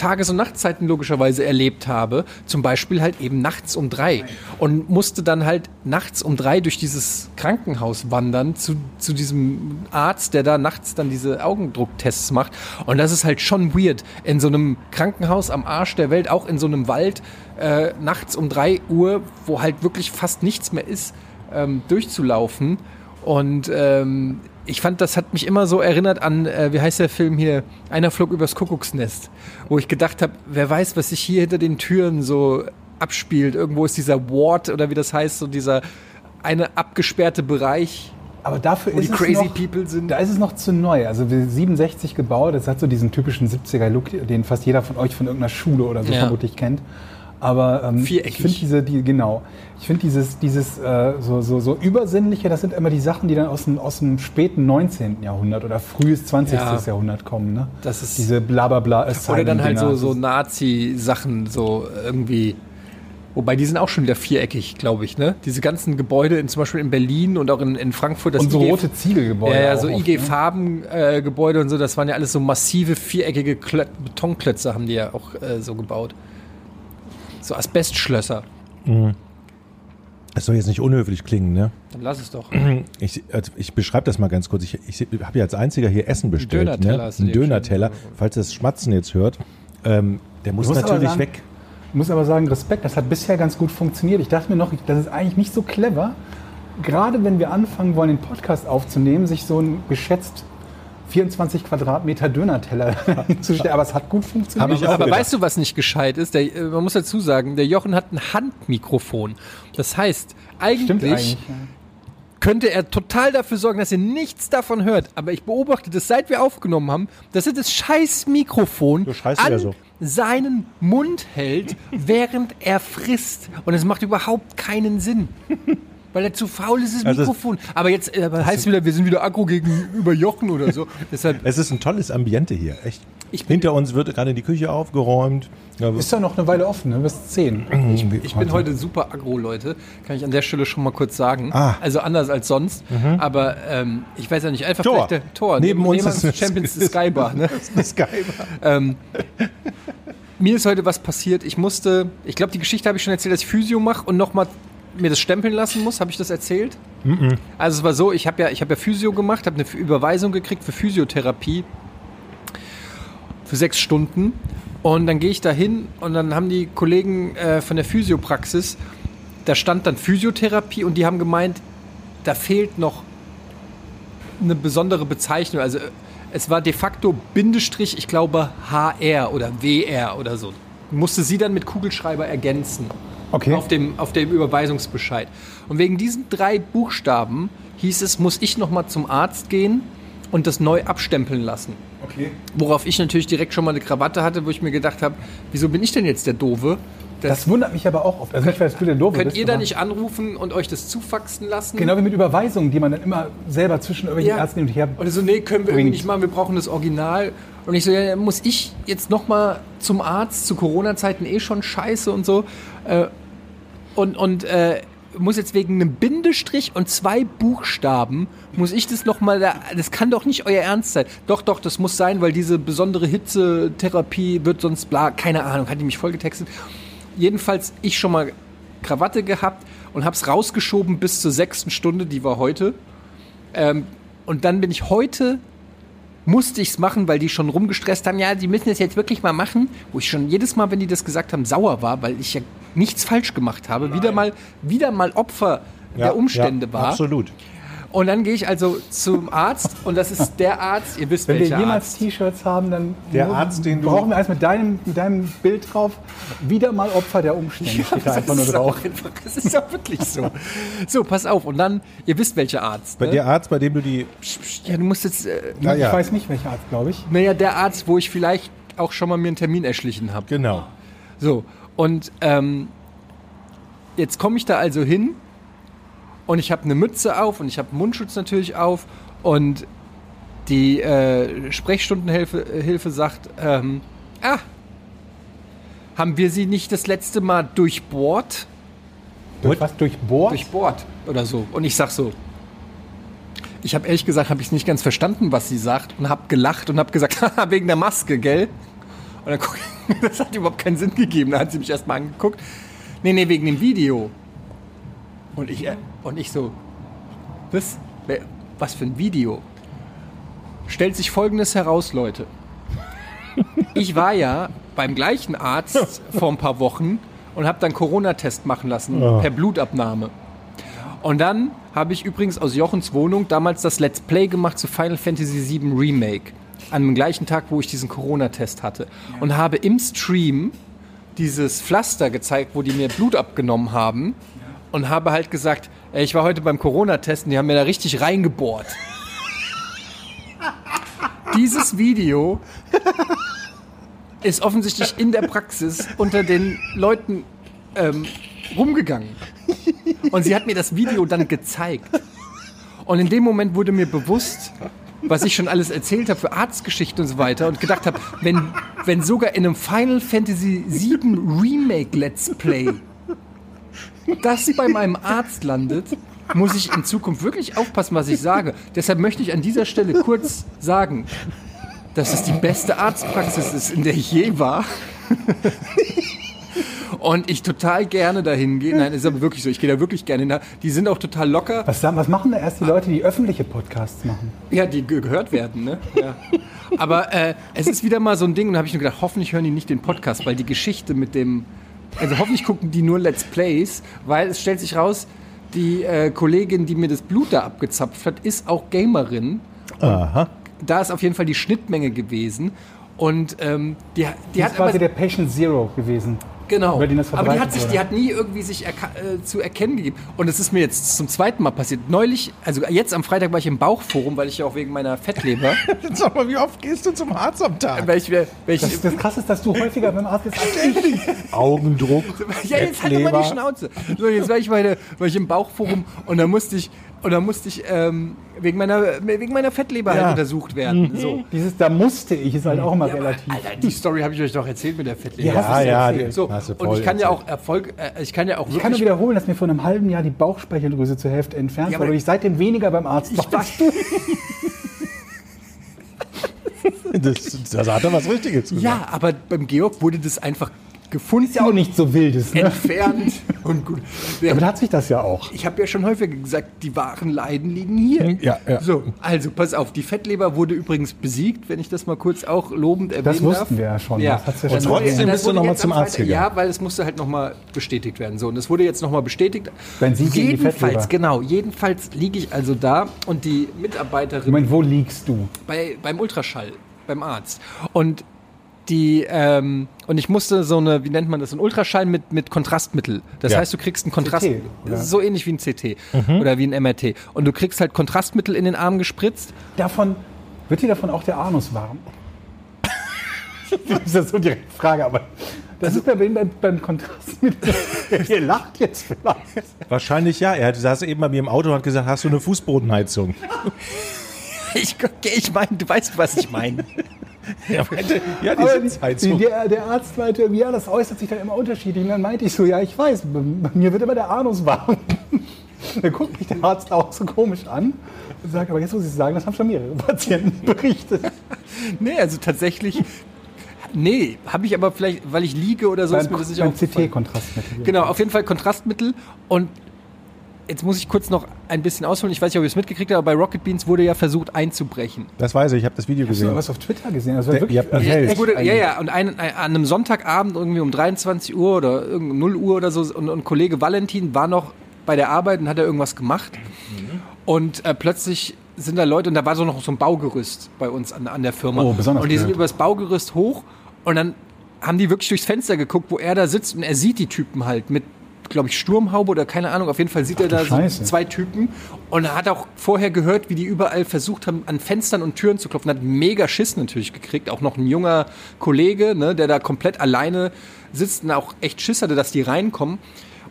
Tages- und Nachtzeiten logischerweise erlebt habe. Zum Beispiel halt eben nachts um drei. Und musste dann halt nachts um drei durch dieses Krankenhaus wandern zu, zu diesem Arzt, der da nachts dann diese Augendrucktests macht. Und das ist halt schon weird. In so einem Krankenhaus am Arsch der Welt, auch in so einem Wald, äh, nachts um drei Uhr, wo halt wirklich fast nichts mehr ist, ähm, durchzulaufen. Und ähm, ich fand, das hat mich immer so erinnert an, äh, wie heißt der Film hier? Einer flog übers Kuckucksnest, wo ich gedacht habe, wer weiß, was sich hier hinter den Türen so abspielt. Irgendwo ist dieser Ward oder wie das heißt, so dieser eine abgesperrte Bereich. Aber dafür Wo ist die es crazy noch, people sind. Da ist es noch zu neu. Also wir 67 gebaut, das hat so diesen typischen 70er-Look, den fast jeder von euch von irgendeiner Schule oder so Ja. vermutlich kennt. Aber ähm, ich Viereckig. finde diese, die, genau, ich finde dieses, dieses äh, so, so, so übersinnliche, das sind immer die Sachen, die dann aus dem, aus dem späten 19. Jahrhundert oder frühes 20. Ja. Jahrhundert kommen. Ne? Das ist- diese blablabla Oder dann halt so, so Nazi-Sachen, so irgendwie. Wobei die sind auch schon wieder viereckig, glaube ich, ne? Diese ganzen Gebäude, in, zum Beispiel in Berlin und auch in, in Frankfurt. Das Und so IG rote Ziegelgebäude. Ja, ja, so oft, IG ne? Farben-Gebäude und so, das waren ja alles so massive viereckige Klö Betonklötze, haben die ja auch äh, so gebaut. So Asbestschlösser. Das soll jetzt nicht unhöflich klingen, ne? Dann lass es doch. Ich, also ich beschreibe das mal ganz kurz. Ich, ich habe ja als einziger hier Essen bestellt. Dönerteller ne? hast du Ein dir schon- Dönerteller. Falls ihr das Schmatzen jetzt hört, ähm, der muss natürlich sagen, weg. Ich muss aber sagen, Respekt, das hat bisher ganz gut funktioniert. Ich dachte mir noch, das ist eigentlich nicht so clever, gerade wenn wir anfangen wollen, den Podcast aufzunehmen, sich so ein geschätzt 24 Quadratmeter Dönerteller zu stellen. Aber es hat gut funktioniert. Aber gedacht. weißt du, was nicht gescheit ist? Der, äh, man muss dazu sagen, der Jochen hat ein Handmikrofon. Das heißt, eigentlich, Stimmt eigentlich. ja. könnte er total dafür sorgen, dass ihr nichts davon hört. Aber ich beobachte das, seit wir aufgenommen haben, dass er das scheiß Mikrofon an so. seinen Mund hält, während er frisst. Und es macht überhaupt keinen Sinn. Weil er zu faul ist, das Also es- Mikrofon. aber jetzt äh, heißt wieder, wir sind wieder aggro gegenüber Jochen oder so. Deshalb, Es ist ein tolles Ambiente hier, echt. Ich Hinter uns wird gerade die Küche aufgeräumt. Ist ja noch eine Weile offen, ne? bis 10. Ich bin heute super aggro, Leute. Kann ich an der Stelle schon mal kurz sagen. Ah. Also anders als sonst. Aber ähm, ich weiß ja nicht, einfach Tor. der Tor. Neben uns ist ist Champions Sky Bar. Ne? ist geil. ähm, mir ist heute was passiert. Ich musste, ich glaube, die Geschichte habe ich schon erzählt, dass ich Physio mache und nochmal mir das stempeln lassen muss. Habe ich das erzählt? Also es war so, ich habe ja, ich habe ja Physio gemacht, habe eine Überweisung gekriegt für Physiotherapie für sechs Stunden. Und dann gehe ich da hin und dann haben die Kollegen äh, von der Physiopraxis, da stand dann Physiotherapie und die haben gemeint, da fehlt noch eine besondere Bezeichnung. Also äh, es war de facto Bindestrich, ich glaube HR oder WR oder so. Musste sie dann mit Kugelschreiber ergänzen. Okay. Auf dem, auf dem Überweisungsbescheid. Und wegen diesen drei Buchstaben hieß es, muss ich nochmal zum Arzt gehen und das neu abstempeln lassen. Okay. Worauf ich natürlich direkt schon mal eine Krawatte hatte, wo ich mir gedacht habe, wieso bin ich denn jetzt der Doofe? Das wundert mich aber auch oft. Also nicht, weil du der Doofe Könnt bist, ihr da nicht anrufen und euch das zufaxen lassen? Genau wie mit Überweisungen, die man dann immer selber zwischen irgendwelchen Ja. Ärzten hin und her Oder so, nee, können wir nicht machen, wir brauchen das Original. Und ich so, ja, muss ich jetzt nochmal zum Arzt zu Corona-Zeiten eh schon scheiße und so. Äh, und und äh, muss jetzt wegen einem Bindestrich und zwei Buchstaben, muss ich das nochmal, da, das kann doch nicht euer Ernst sein. Doch, doch, das muss sein, weil diese besondere Hitzetherapie wird sonst bla, keine Ahnung, hat die mich vollgetextet. Jedenfalls ich schon mal Krawatte gehabt und hab's rausgeschoben bis zur sechsten Stunde, die war heute. Ähm, und dann bin ich heute, musste ich es machen, weil die schon rumgestresst haben, ja, die müssen es jetzt wirklich mal machen, wo ich schon jedes Mal, wenn die das gesagt haben, sauer war, weil ich ja nichts falsch gemacht habe, wieder mal, wieder mal Opfer der Umstände ja, war. Absolut. Und dann gehe ich also zum Arzt und das ist der Arzt, ihr wisst Wenn wir welcher jemals Arzt. T-Shirts haben, dann Der Arzt, den du- brauchen wir eins mit deinem, mit deinem Bild drauf. Wieder mal Opfer der Umstände steht da einfach nur ist drauf. einfach, das ist auch wirklich so. So, pass auf. Und dann, ihr wisst welcher Arzt. Bei Ne? der Arzt, bei dem du die. Ja, du musst jetzt, äh, ja, Ich weiß nicht, welcher Arzt, glaube ich. naja, der Arzt, wo ich vielleicht auch schon mal mir einen Termin erschlichen habe. genau. So, und ähm, jetzt komme ich da also hin und ich habe eine Mütze auf und ich habe Mundschutz natürlich auf und die äh, Sprechstundenhilfe Hilfe sagt, ähm, ah, haben wir sie nicht das letzte Mal durchbohrt? Durch was? Durchbohrt? Durchbohrt oder so. Und ich sag so, ich habe ehrlich gesagt, habe ich nicht ganz verstanden, was sie sagt und habe gelacht und habe gesagt, haha, wegen der Maske, gell? Und dann guck, das hat überhaupt keinen Sinn gegeben. Da hat sie mich erstmal angeguckt. Nee, nee, wegen dem Video. Und ich, äh, und ich so, was? Was für ein Video? Stellt sich folgendes heraus, Leute. Ich war ja beim gleichen Arzt vor ein paar Wochen und habe dann Corona-Test machen lassen per Blutabnahme. Und dann habe ich übrigens aus Jochens Wohnung damals das Let's Play gemacht zu Final Fantasy VII Remake. An dem gleichen Tag, wo ich diesen Corona-Test hatte. Und habe im Stream dieses Pflaster gezeigt, wo die mir Blut abgenommen haben. Und habe halt gesagt, ey, ich war heute beim Corona-Testen, die haben mir da richtig reingebohrt. Dieses Video ist offensichtlich in der Praxis unter den Leuten ähm, rumgegangen. Und sie hat mir das Video dann gezeigt. Und in dem Moment wurde mir bewusst, was ich schon alles erzählt habe für Arztgeschichte und so weiter und gedacht habe, wenn, wenn sogar in einem Final Fantasy VII Remake Let's Play das bei meinem Arzt landet, muss ich in Zukunft wirklich aufpassen, was ich sage. Deshalb möchte ich an dieser Stelle kurz sagen, dass es die beste Arztpraxis ist, in der ich je war. Und ich total gerne dahin gehe. Nein, ist aber wirklich so. Ich gehe da wirklich gerne hin. Die sind auch total locker. Was, was machen da erst die Leute, die öffentliche Podcasts machen? Ja, die ge- gehört werden, ne? Ja. Aber äh, es ist wieder mal so ein Ding und da habe ich nur gedacht, hoffentlich hören die nicht den Podcast, weil die Geschichte mit dem. Also hoffentlich gucken die nur Let's Plays, weil es stellt sich raus, die äh, Kollegin, die mir das Blut da abgezapft hat, ist auch Gamerin. Aha. Da ist auf jeden Fall die Schnittmenge gewesen. Und ähm, die, die Die hat ist quasi der Patient Zero gewesen. Genau. über den das Aber die hat sich, wurde. die hat nie irgendwie sich erka- äh, zu erkennen gegeben. Und es ist mir jetzt zum zweiten Mal passiert. Neulich, also jetzt am Freitag war ich im Bauchforum, weil ich ja auch wegen meiner Fettleber, Sag mal, wie oft gehst du zum Arzt am Tag? weil ich, weil ich Das, das Krasse ist, dass du häufiger beim Arzt bist als ich. Augendruck. ja, jetzt halt mal die Schnauze. So, jetzt war ich, bei der, war ich im Bauchforum und da musste ich, und da musste ich ähm, wegen, meiner, wegen meiner Fettleber Ja. halt untersucht werden. So. Dieses, da musste ich, ist halt auch immer Ja, aber, relativ. Alter, die Story habe ich euch doch erzählt mit der Fettleber. Ja, Ja, ja, So, hast du und ich kann ja erzählt. auch Erfolg, äh, ich kann ja auch Ich kann nur wiederholen, dass mir vor einem halben Jahr die Bauchspeicheldrüse zur Hälfte entfernt Ja, war, aber- weil ich seitdem weniger beim Arzt war. war. Das, das hat er was Richtiges gesagt. Ja, aber beim Georg wurde das einfach gefunden, Ist ja auch nicht so wildes, ne? entfernt und gut. Ja, Damit hat sich das ja auch. ich habe ja schon häufiger gesagt, die wahren Leiden liegen hier. Ja, ja. So, also pass auf, die Fettleber wurde übrigens besiegt, wenn ich das mal kurz auch lobend erwähnen Das wussten darf. wir ja schon. Ja. Das hat's ja Und schon trotzdem bist du wurde noch mal jetzt zum Arzt gegangen. Ja, weil es musste halt nochmal bestätigt werden. So, und es wurde jetzt nochmal bestätigt. Gegen die jedenfalls, genau, jedenfalls liege ich also da und die Mitarbeiterin Ich meine, wo liegst du? bei, beim Ultraschall, beim Arzt. Und die, ähm, und ich musste so eine, wie nennt man das, ein Ultraschall mit, mit Kontrastmittel. Das Ja. heißt, du kriegst ein Kontrast, CT, so ähnlich wie ein CT oder wie ein MRT. Und du kriegst halt Kontrastmittel in den Arm gespritzt. Davon, wird dir davon auch der Anus warm? das ist ja so direkt die Frage, aber das ist bei beim, beim, beim Kontrast mit. Ihr lacht jetzt vielleicht. Wahrscheinlich ja. Er saß eben bei mir im Auto und hat gesagt, hast du eine Fußbodenheizung? Ich, ich meine, du weißt, was ich meine. Er meinte, ja, die Sitzheizung. der, der Arzt meinte, ja, das äußert sich dann immer unterschiedlich. Und dann meinte ich so, ja, ich weiß, bei, mir wird immer der Anus warm. Dann guckt mich der Arzt auch so komisch an und sagt, aber jetzt muss ich sagen, das haben schon mehrere Patienten berichtet. Nee, also tatsächlich. Nee, habe ich aber vielleicht, weil ich liege oder so, ist mir das nicht. CT-Kontrastmittel. Genau, auf jeden Fall Kontrastmittel. Und jetzt muss ich kurz noch ein bisschen ausholen. Ich weiß nicht, ob ihr es mitgekriegt habt, aber bei Rocket Beans wurde ja versucht einzubrechen. Das weiß ich, ich habe das Video Hast du gesehen. was auf Twitter gesehen? Das war Der- wirklich ihr habt- also Ja, Es echt wurde, ja, ja, und ein, ein, an einem Sonntagabend irgendwie um 23 Uhr oder irgend- 0 Uhr oder so und, und Kollege Valentin war noch bei der Arbeit und hat er irgendwas gemacht. Und äh, plötzlich sind da Leute und da war so noch so ein Baugerüst bei uns an, an der Firma. Oh, besonders und die sind über das Baugerüst hoch und dann haben die wirklich durchs Fenster geguckt, wo er da sitzt und er sieht die Typen halt mit, glaube ich, Sturmhaube oder keine Ahnung. Auf jeden Fall sieht er du da so zwei Typen und er hat auch vorher gehört, wie die überall versucht haben, an Fenstern und Türen zu klopfen. Hat mega Schiss natürlich gekriegt. Auch noch ein junger Kollege, ne, der da komplett alleine sitzt und auch echt Schiss hatte, dass die reinkommen.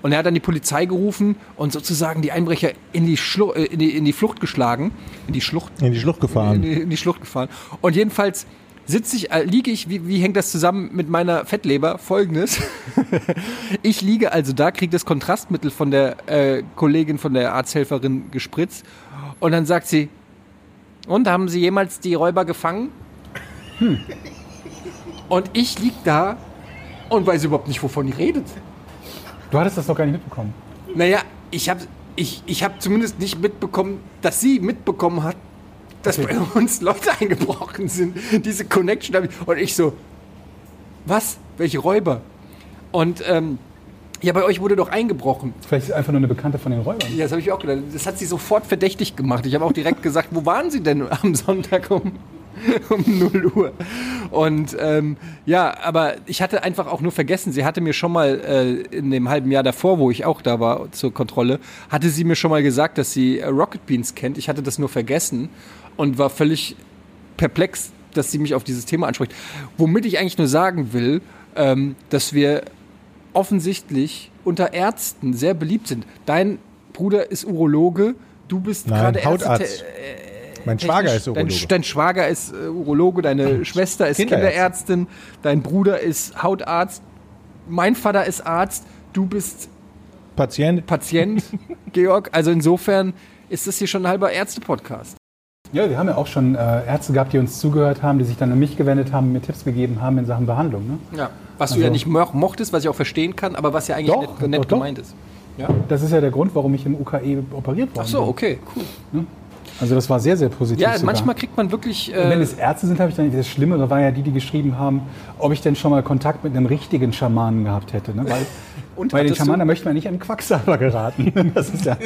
Und er hat dann die Polizei gerufen und sozusagen die Einbrecher in die, Schlu äh, in die, in die Flucht geschlagen. In die Schlucht In die Schlucht in gefahren. die, in die Schlucht gefahren. Und jedenfalls sitze ich, äh, liege ich, wie, wie hängt das zusammen mit meiner Fettleber? Folgendes. ich liege also da, kriege das Kontrastmittel von der äh, Kollegin, von der Arzthelferin gespritzt. Und dann sagt sie, und haben Sie jemals die Räuber gefangen? Und ich lieg da und weiß überhaupt nicht, wovon die redet. Du hattest das doch gar nicht mitbekommen. Naja, ich habe ich, ich hab zumindest nicht mitbekommen, dass sie mitbekommen hat, dass bei uns Leute eingebrochen sind. Diese Connection habe ich. Und ich so, was? Welche Räuber? Und ähm, ja, bei euch wurde doch eingebrochen. Vielleicht ist es einfach nur eine Bekannte von den Räubern. Ja, das habe ich auch gedacht. Das hat sie sofort verdächtig gemacht. Ich habe auch direkt gesagt, wo waren sie denn am Sonntag um, um 0 Uhr? Und ähm, ja, aber ich hatte einfach auch nur vergessen, sie hatte mir schon mal äh, in dem halben Jahr davor, wo ich auch da war zur Kontrolle, hatte sie mir schon mal gesagt, dass sie äh, Rocket Beans kennt. Ich hatte das nur vergessen und war völlig perplex, dass sie mich auf dieses Thema anspricht. Womit ich eigentlich nur sagen will, ähm, dass wir offensichtlich unter Ärzten sehr beliebt sind. Dein Bruder ist Urologe, du bist Nein, gerade Hautarzt. Ärzte- Mein Schwager ist Urologe. Dein, dein Schwager ist äh, Urologe, deine Schwester ist Kinderärztin. Kinderärztin, dein Bruder ist Hautarzt, mein Vater ist Arzt, du bist Patient. Patient, Georg. Also insofern ist das hier schon ein halber Ärzte-Podcast. Ja, wir haben ja auch schon äh, Ärzte gehabt, die uns zugehört haben, die sich dann an mich gewendet haben, mir Tipps gegeben haben in Sachen Behandlung. Ne? Ja. Was du Also- ja nicht mo mochtest, was ich auch verstehen kann, aber was ja eigentlich Doch, nett, nett doch, doch. gemeint ist. Ja? Das ist ja der Grund, warum ich im UKE operiert worden Ach so, bin. okay, cool. Also das war sehr, sehr positiv. Ja, sogar. manchmal kriegt man wirklich. Und wenn Äh, es Ärzte sind, habe ich dann das Schlimmere war ja die, die geschrieben haben, ob ich denn schon mal Kontakt mit einem richtigen Schamanen gehabt hätte. Ne? Weil Und bei den? Schamanen, da möchte man nicht an Quacksalber geraten. Das ist ja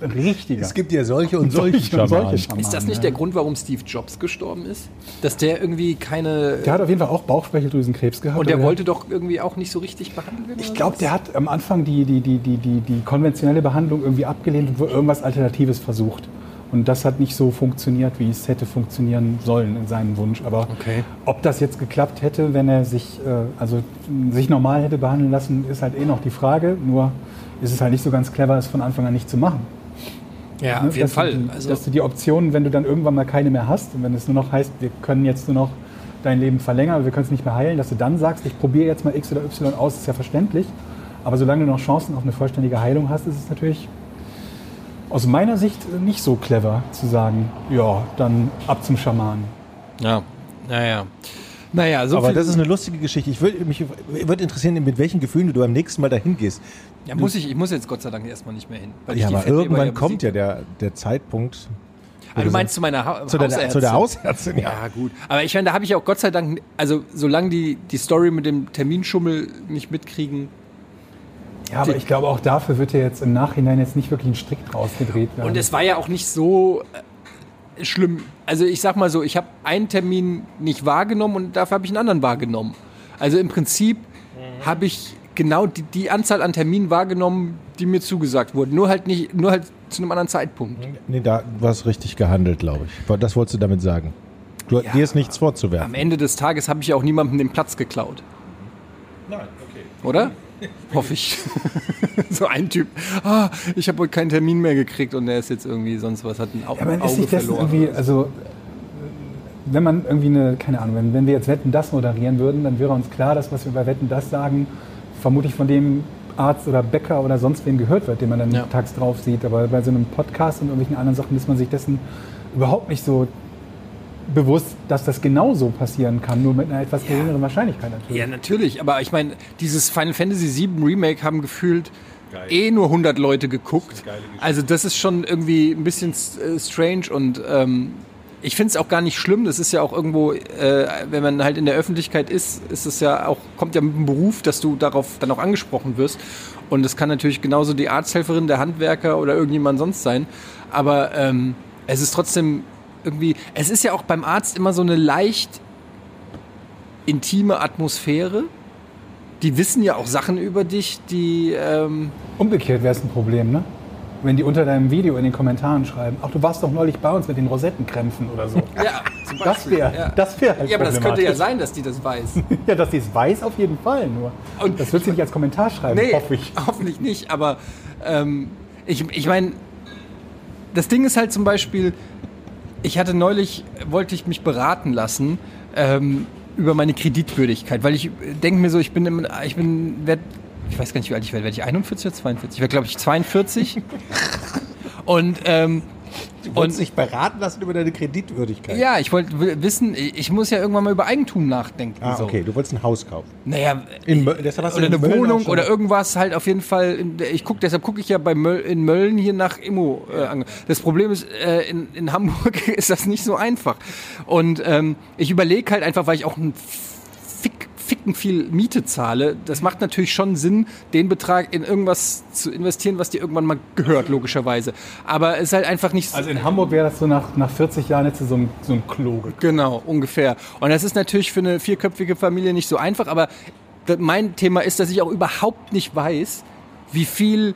ein richtiger. Es gibt ja solche und solche Solche und Schamanen. solche Schamanen. ist das nicht ja. der Grund, warum Steve Jobs gestorben ist? Dass der irgendwie keine. Der hat auf jeden Fall auch Bauchspeicheldrüsenkrebs gehabt. und der wollte doch irgendwie auch nicht so richtig behandelt werden? Ich glaube, der hat am Anfang die, die, die, die, die, die konventionelle Behandlung irgendwie abgelehnt und irgendwas Alternatives versucht. Und das hat nicht so funktioniert, wie es hätte funktionieren sollen in seinem Wunsch. Aber Okay. ob das jetzt geklappt hätte, wenn er sich, äh, also, sich normal hätte behandeln lassen, ist halt eh noch die Frage. Nur ist es halt nicht so ganz clever, es von Anfang an nicht zu machen. Ja, Ne? auf jeden dass Fall. Du Also, dass du die Option, wenn du dann irgendwann mal keine mehr hast und wenn es nur noch heißt, wir können jetzt nur noch dein Leben verlängern, aber wir können es nicht mehr heilen, dass du dann sagst, ich probiere jetzt mal X oder Y aus, ist ja verständlich. Aber solange du noch Chancen auf eine vollständige Heilung hast, ist es natürlich aus meiner Sicht nicht so clever zu sagen, ja, dann ab zum Schamanen. ja, naja. Naja, so Aber viel. das ist eine lustige Geschichte. Ich würde mich würde interessieren, mit welchen Gefühlen du beim nächsten Mal dahin gehst. ja, muss ich, ich muss jetzt Gott sei Dank erstmal nicht mehr hin. Ja, aber irgendwann ja kommt ja der, der Zeitpunkt. Ah, du meinst zu meiner ha Zu der, Hausärztin? zu der Hausärztin, ja. Ja, gut. Aber ich meine, da habe ich auch Gott sei Dank, also solange die, die Story mit dem Terminschummel nicht mitkriegen. Ja, aber ich glaube, auch dafür wird ja jetzt im Nachhinein jetzt nicht wirklich ein Strick draus gedreht werden. Und es war ja auch nicht so äh, schlimm. Also ich sag mal so, ich habe einen Termin nicht wahrgenommen und dafür habe ich einen anderen wahrgenommen. Also im Prinzip habe ich genau die, die Anzahl an Terminen wahrgenommen, die mir zugesagt wurden. Nur halt nicht, nur halt zu einem anderen Zeitpunkt. Nee, da war es richtig gehandelt, glaube ich. Das wolltest du damit sagen. Du, Ja. Dir ist nichts Am vorzuwerfen. Ende des Tages habe ich ja auch niemandem den Platz geklaut. Nein, okay. Oder? Hoffe ich. so ein Typ. Ah, ich habe heute keinen Termin mehr gekriegt und der ist jetzt irgendwie sonst was, hat ein Au Ja, man ist Auge nicht dessen verloren. irgendwie, also wenn man irgendwie eine, keine Ahnung, wenn, wenn wir jetzt Wetten das moderieren würden, dann wäre uns klar, dass was wir bei Wetten das sagen, vermutlich von dem Arzt oder Bäcker oder sonst wen gehört wird, den man dann Ja. tags drauf sieht. Aber bei so einem Podcast und irgendwelchen anderen Sachen ist man sich dessen überhaupt nicht so bewusst, dass das genauso passieren kann, nur mit einer etwas geringeren Wahrscheinlichkeit natürlich. Ja, natürlich, aber ich meine, dieses Final Fantasy VII Remake haben gefühlt eh nur 100 Leute geguckt. Also das ist schon irgendwie ein bisschen äh, strange und ähm, ich finde es auch gar nicht schlimm. Das ist ja auch irgendwo, äh, wenn man halt in der Öffentlichkeit ist, ist es ja auch, kommt ja mit dem Beruf, dass du darauf dann auch angesprochen wirst. Und es kann natürlich genauso die Arzthelferin, der Handwerker oder irgendjemand sonst sein. Aber ähm, es ist trotzdem irgendwie, es ist ja auch beim Arzt immer so eine leicht intime Atmosphäre. Die wissen ja auch Sachen über dich, die ähm, Umgekehrt wäre es ein Problem, ne? Wenn die unter deinem Video in den Kommentaren schreiben, ach, du warst doch neulich bei uns mit den Rosettenkrämpfen oder so. ja, zum Das wäre Ja. das wär halt ja, aber das könnte ja sein, dass die das weiß. Ja, dass sie es weiß, auf jeden Fall nur. Und- das wird sie nicht als Kommentar schreiben, Nee, hoffe ich. hoffentlich nicht. Aber ähm, ich, ich meine, das Ding ist halt zum Beispiel, ich hatte neulich, wollte ich mich beraten lassen ähm, über meine Kreditwürdigkeit, weil ich denke mir so, ich bin, im, ich bin, werd, ich weiß gar nicht, wie alt ich werde, werde ich 41 oder 42? Ich werde, glaube ich, 42. Und ähm, Du wolltest dich beraten lassen über deine Kreditwürdigkeit. ja, ich wollte wissen, ich muss ja irgendwann mal über Eigentum nachdenken. Ah, so. okay, du wolltest ein Haus kaufen. Naja, In deshalb hast du oder in eine Mölln Wohnung oder irgendwas halt auf jeden Fall. in Ich guck, deshalb gucke ich ja bei Möll, in Mölln hier nach Immo. Äh, an. das Problem ist, äh, in, in Hamburg ist das nicht so einfach. Und ähm, ich überlege halt einfach, weil ich auch ein ficken viel Miete zahle. Das macht natürlich schon Sinn, den Betrag in irgendwas zu investieren, was dir irgendwann mal gehört, logischerweise. Aber es ist halt einfach nicht so. Also in Hamburg wäre das so nach, nach 40 Jahren jetzt so ein, so ein Klo. gekommen. Genau, ungefähr. Und das ist natürlich für eine vierköpfige Familie nicht so einfach, aber mein Thema ist, dass ich auch überhaupt nicht weiß, wie viel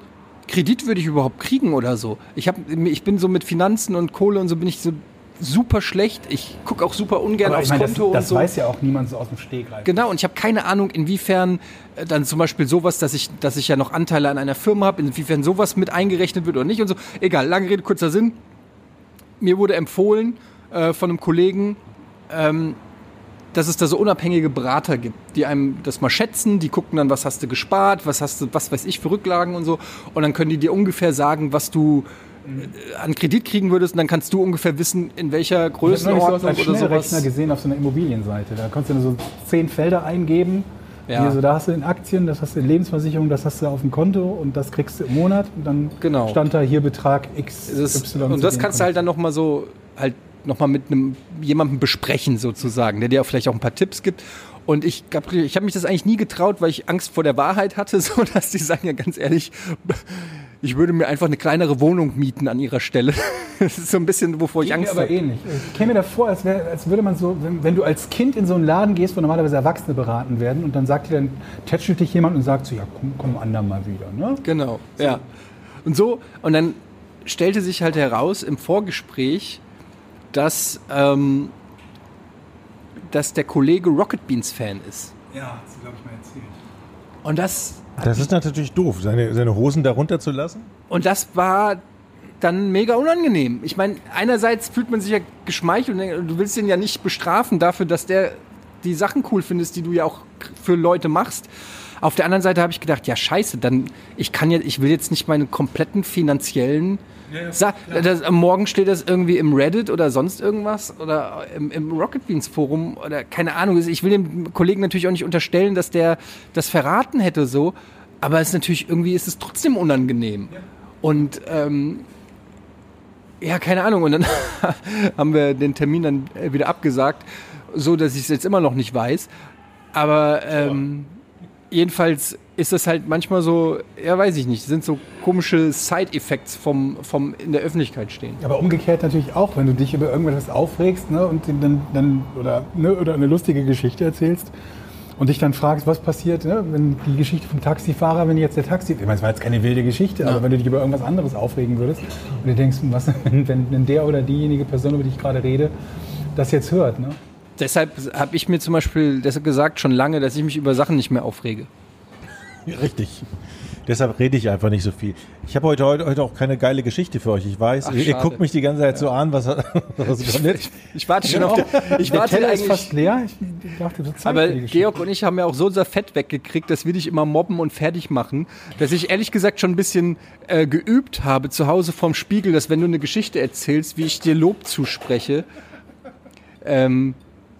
Kredit würde ich überhaupt kriegen oder so. Ich, hab, ich bin so mit Finanzen und Kohle und so bin ich so super schlecht. Ich gucke auch super ungern Aber aufs meine, das, Konto das und so. weiß ja auch niemand so aus dem Stegreif. Genau, und ich habe keine Ahnung, inwiefern äh, dann zum Beispiel sowas, dass ich, dass ich ja noch Anteile an einer Firma habe, inwiefern sowas mit eingerechnet wird oder nicht und so. Egal, lange Rede, kurzer Sinn. Mir wurde empfohlen äh, von einem Kollegen, ähm, dass es da so unabhängige Berater gibt, die einem das mal schätzen, die gucken dann, was hast du gespart, was hast du, was weiß ich für Rücklagen und so. Und dann können die dir ungefähr sagen, was du an Kredit kriegen würdest und dann kannst du ungefähr wissen, in welcher Ich habe neulich sowas Größenordnung oder Schnellrechner sowas. gesehen auf so einer Immobilienseite. Da konntest du so zehn Felder eingeben. Ja. Hier, so, da hast du in Aktien, das hast du in Lebensversicherung, das hast du auf dem Konto und das kriegst du im Monat. Und dann Genau. stand da hier Betrag X, Y. und das kannst du halt dann nochmal so, halt nochmal mit einem jemandem besprechen sozusagen, der dir auch vielleicht auch ein paar Tipps gibt. Und ich ich hab mich das eigentlich nie getraut, weil ich Angst vor der Wahrheit hatte, so dass die sagen ja ganz ehrlich, ich würde mir einfach eine kleinere Wohnung mieten an ihrer Stelle. Das ist so ein bisschen, wovor ich Geht mir Angst aber habe. ähnlich. Ich käme mir davor, als, wär, als würde man so, wenn, wenn du als Kind in so einen Laden gehst, wo normalerweise Erwachsene beraten werden und dann sagt dir dann, tätschelt dich jemand und sagt so, ja, komm, komm andermal wieder. Ne? Genau, ja. Und so, und dann stellte sich halt heraus im Vorgespräch, dass, ähm, dass der Kollege Rocket Beans Fan ist. Ja, das glaube ich mal erzählt. Und das Das ist natürlich doof, seine, seine Hosen darunter zu lassen. Und das war dann mega unangenehm. Ich meine, einerseits fühlt man sich ja geschmeichelt und du willst ihn ja nicht bestrafen dafür, dass der die Sachen cool findest, die du ja auch für Leute machst. Auf der anderen Seite habe ich gedacht, ja scheiße, dann ich kann ja, ich will jetzt nicht meine kompletten finanziellen Sa das, Morgen steht das irgendwie im Reddit oder sonst irgendwas oder im, im Rocket Beans Forum oder keine Ahnung. Ich will dem Kollegen natürlich auch nicht unterstellen, dass der das verraten hätte so, aber es ist natürlich irgendwie ist es trotzdem unangenehm. Und ähm, ja, keine Ahnung. Und dann haben wir den Termin dann äh, wieder abgesagt, so dass ich es jetzt immer noch nicht weiß. Aber ähm, jedenfalls ist das halt manchmal so, ja, weiß ich nicht, sind so komische Side-Effects vom, vom in der Öffentlichkeit stehen. Aber umgekehrt natürlich auch, wenn du dich über irgendwas aufregst ne, und dann, dann oder, ne, oder eine lustige Geschichte erzählst und dich dann fragst, was passiert, ne, wenn die Geschichte vom Taxifahrer, wenn jetzt der Taxi, ich meine, es war jetzt keine wilde Geschichte, aber wenn du dich über irgendwas anderes aufregen würdest und du denkst, was, wenn, wenn, wenn der oder diejenige Person, über die ich gerade rede, das jetzt hört, ne? Deshalb habe ich mir zum Beispiel deshalb gesagt schon lange, dass ich mich über Sachen nicht mehr aufrege. Richtig. Deshalb rede ich einfach nicht so viel. Ich habe heute, heute, heute auch keine geile Geschichte für euch. Ich weiß, Ach, ihr, ihr guckt mich die ganze Zeit so an, was, was kommt jetzt? Ich warte schon auf der, ich Der warte Teller ist fast leer. Ich dachte, so Aber. Georg und ich haben ja auch so unser Fett weggekriegt, dass wir dich immer mobben und fertig machen, dass ich ehrlich gesagt schon ein bisschen äh, geübt habe zu Hause vorm Spiegel, dass wenn du eine Geschichte erzählst, wie ich dir Lob zuspreche. Ähm,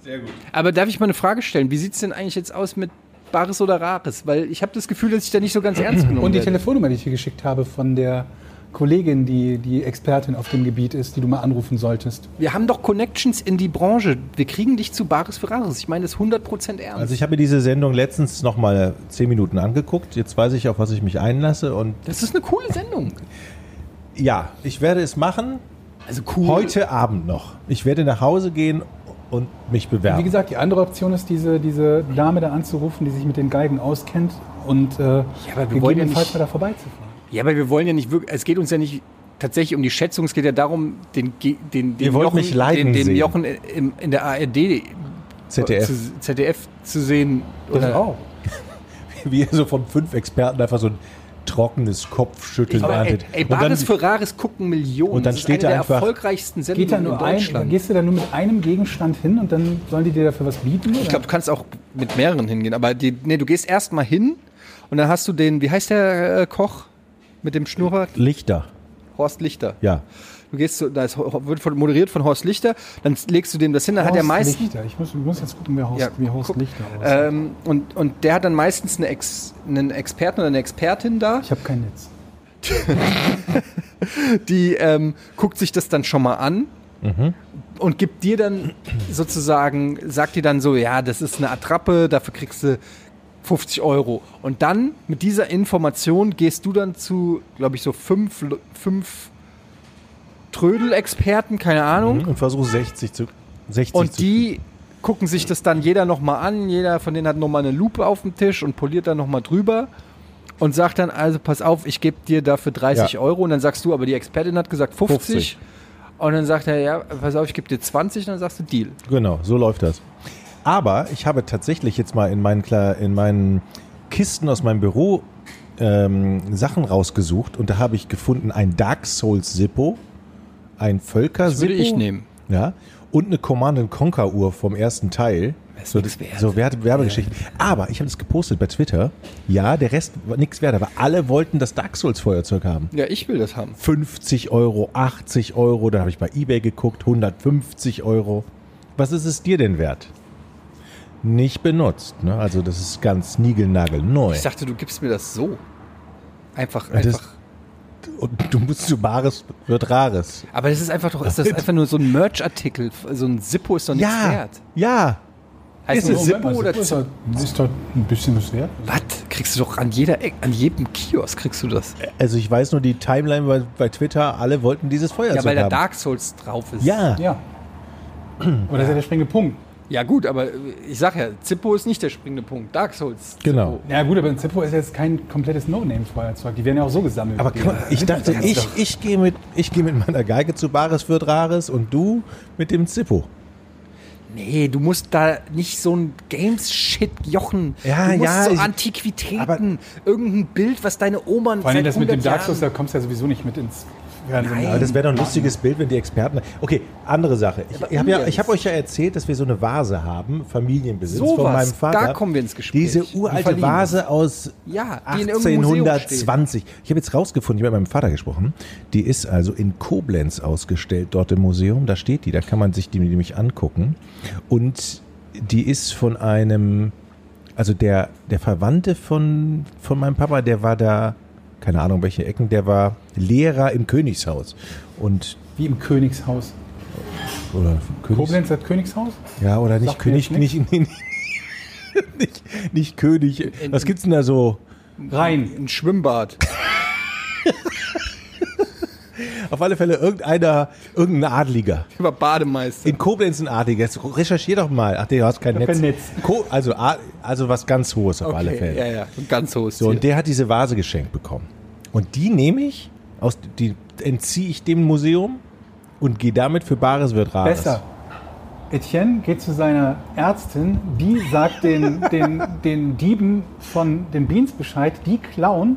Sehr gut. Aber darf ich mal eine Frage stellen? Wie sieht's denn eigentlich jetzt aus mit Bares oder Rares? Weil ich habe das Gefühl, dass ich da nicht so ganz ernst genommen Und die werde. Telefonnummer, die ich dir geschickt habe von der Kollegin, die die Expertin auf dem Gebiet ist, die du mal anrufen solltest. Wir haben doch Connections in die Branche. Wir kriegen dich zu Bares für Rares. Ich meine das 100% ernst. Also ich habe mir diese Sendung letztens noch mal zehn Minuten angeguckt. Jetzt weiß ich, auf was ich mich einlasse. Und das ist eine coole Sendung. ja, ich werde es machen. Also cool. Heute Abend noch. Ich werde nach Hause gehen und mich bewerben. Wie gesagt, die andere Option ist, diese, diese Dame da anzurufen, die sich mit den Geigen auskennt und äh, aber wir wollen ja nicht- mal da vorbeizufahren. Ja, aber wir wollen ja nicht wirklich, es geht uns ja nicht tatsächlich um die Schätzung, es geht ja darum, den, den, den leiden den, den. Jochen in, in der ARD ZDF. Zu, ZDF zu sehen. Oder, auch. Wie ihr so von fünf Experten einfach so ein trockenes Kopfschütteln aber ey, erntet. ey, Und dann- Bares für Rares gucken Millionen. und dann das ist steht eine da der einfach- erfolgreichsten Geht da Sendungen nur in ein, Deutschland. gehst du da nur mit einem Gegenstand hin und dann sollen die dir dafür was bieten? Ich glaube, du kannst auch mit mehreren hingehen. Aber die, nee, du gehst erst mal hin und dann hast du den, wie heißt der äh, Koch mit dem Schnurrbart? Lichter. Horst Lichter. Ja. Du gehst, so, da ist, wird von, moderiert von Horst Lichter, dann legst du dem das hin, dann hat er meistens. Lichter. Ich muss, ich muss jetzt gucken, wer Horst, Ja, wie Horst guck. Lichter aussieht. Ähm, und, und der hat dann meistens eine Ex, einen Experten oder eine Expertin da, ich habe kein Netz. die ähm, guckt sich das dann schon mal an und gibt dir dann sozusagen, sagt dir dann so, ja, das ist eine Attrappe, dafür kriegst du 50 Euro. Und dann mit dieser Information gehst du dann zu, glaube ich, so fünf, fünf Trödel-Experten, keine Ahnung. Und versuche 60 zu 60 Und die gucken sich das dann jeder nochmal an. Jeder von denen hat nochmal eine Lupe auf dem Tisch und poliert dann nochmal drüber und sagt dann, also pass auf, ich gebe dir dafür 30 Ja. Euro. Und dann sagst du, aber die Expertin hat gesagt 50. 50. Und dann sagt er, ja, pass auf, ich gebe dir 20. Und dann sagst du Deal. Genau, so läuft das. Aber ich habe tatsächlich jetzt mal in meinen, in meinen Kisten aus meinem Büro ähm, Sachen rausgesucht und da habe ich gefunden ein Dark Souls Sippo, ein Völker Das würde ich nehmen. Ja, und eine Command Conquer Uhr vom ersten Teil. ist So, wert. so Wert, Werbegeschichten. Aber ich habe das gepostet bei Twitter. Ja, der Rest war nichts wert, aber alle wollten das Dark Souls Feuerzeug haben. Ja, ich will das haben. 50 Euro, 80 Euro, dann habe ich bei eBay geguckt, 150 Euro. Was ist es dir denn wert? Nicht benutzt, ne? Also das ist ganz niegelnagelneu. Ich dachte, du gibst mir das so. Einfach, Ja, das- einfach. Und du musst zu Bares wird Rares. Aber das ist einfach doch, ist das einfach nur so ein Merch-Artikel. So ein Zippo ist doch nichts Ja, wert. ja. Heißt Ist es Zippo mal, oder Zippo ist, halt, ist doch ein bisschen was wert. Was? Kriegst du doch an jeder Eck, an jedem Kiosk kriegst du das. Also ich weiß nur, die Timeline bei, bei Twitter, alle wollten dieses Feuerzeug Ja, weil da. Dark Souls drauf ist. ja. Ja. Oder ist ja der springende Punkt. Ja, gut, aber ich sag ja, Zippo ist nicht der springende Punkt. Dark Souls. Genau. Zippo. Ja gut, aber ein Zippo ist jetzt kein komplettes No-Name-Feuerzeug. Die werden ja auch so gesammelt. Aber guck mal, ich dachte, ich, ich gehe mit, ich gehe mit meiner Geige zu Bares wird Rares und du mit dem Zippo. Nee, du musst da nicht so ein Games-Shit jochen. Ja, du musst ja, so ich- Antiquitäten, irgendein Bild, was deine Oma Vor allem seit das mit dem 100 Dark Souls, da kommst du ja sowieso nicht mit ins Fernsehen. Nein. Aber das wäre doch ein lustiges Bild, wenn die Experten. Okay, andere Sache. Ich, habe ja, ich hab euch ja erzählt, dass wir so eine Vase haben, Familienbesitz Sowas, von meinem Vater. da kommen wir ins Gespräch. Diese uralte Vase aus Ja, die in irgendeinem Museum 1820. Ich habe jetzt rausgefunden, ich habe mit meinem Vater gesprochen. Die ist also in Koblenz ausgestellt, dort im Museum. Da steht die, da kann man sich die nämlich angucken. Und die ist von einem, also der, der Verwandte von, von meinem Papa, der war da, keine Ahnung welche Ecken, der war Lehrer im Königshaus. Und Wie im Königshaus. oder Königs, Koblenz hat Königshaus? Ja, oder nicht Sagt König, nicht, nicht, nicht, nicht König. Was gibt's denn da so? Rein. Ein Schwimmbad. Auf alle Fälle irgendeiner, irgendein Adliger. Über Bademeister. In Koblenz ein Adliger. Jetzt recherchier doch mal. Ach, du hast kein Ich Netz. kein Netz. Also, also was ganz Hohes auf alle Okay, Fälle. Ja, ja. Ein ganz hohes So, Ziel. und der hat diese Vase geschenkt bekommen. Und die nehme ich, aus, die entziehe ich dem Museum und gehe damit für Bares wird Rares. Besser. Etienne geht zu seiner Ärztin, die sagt den, den, den Dieben von den Beans Bescheid, die klauen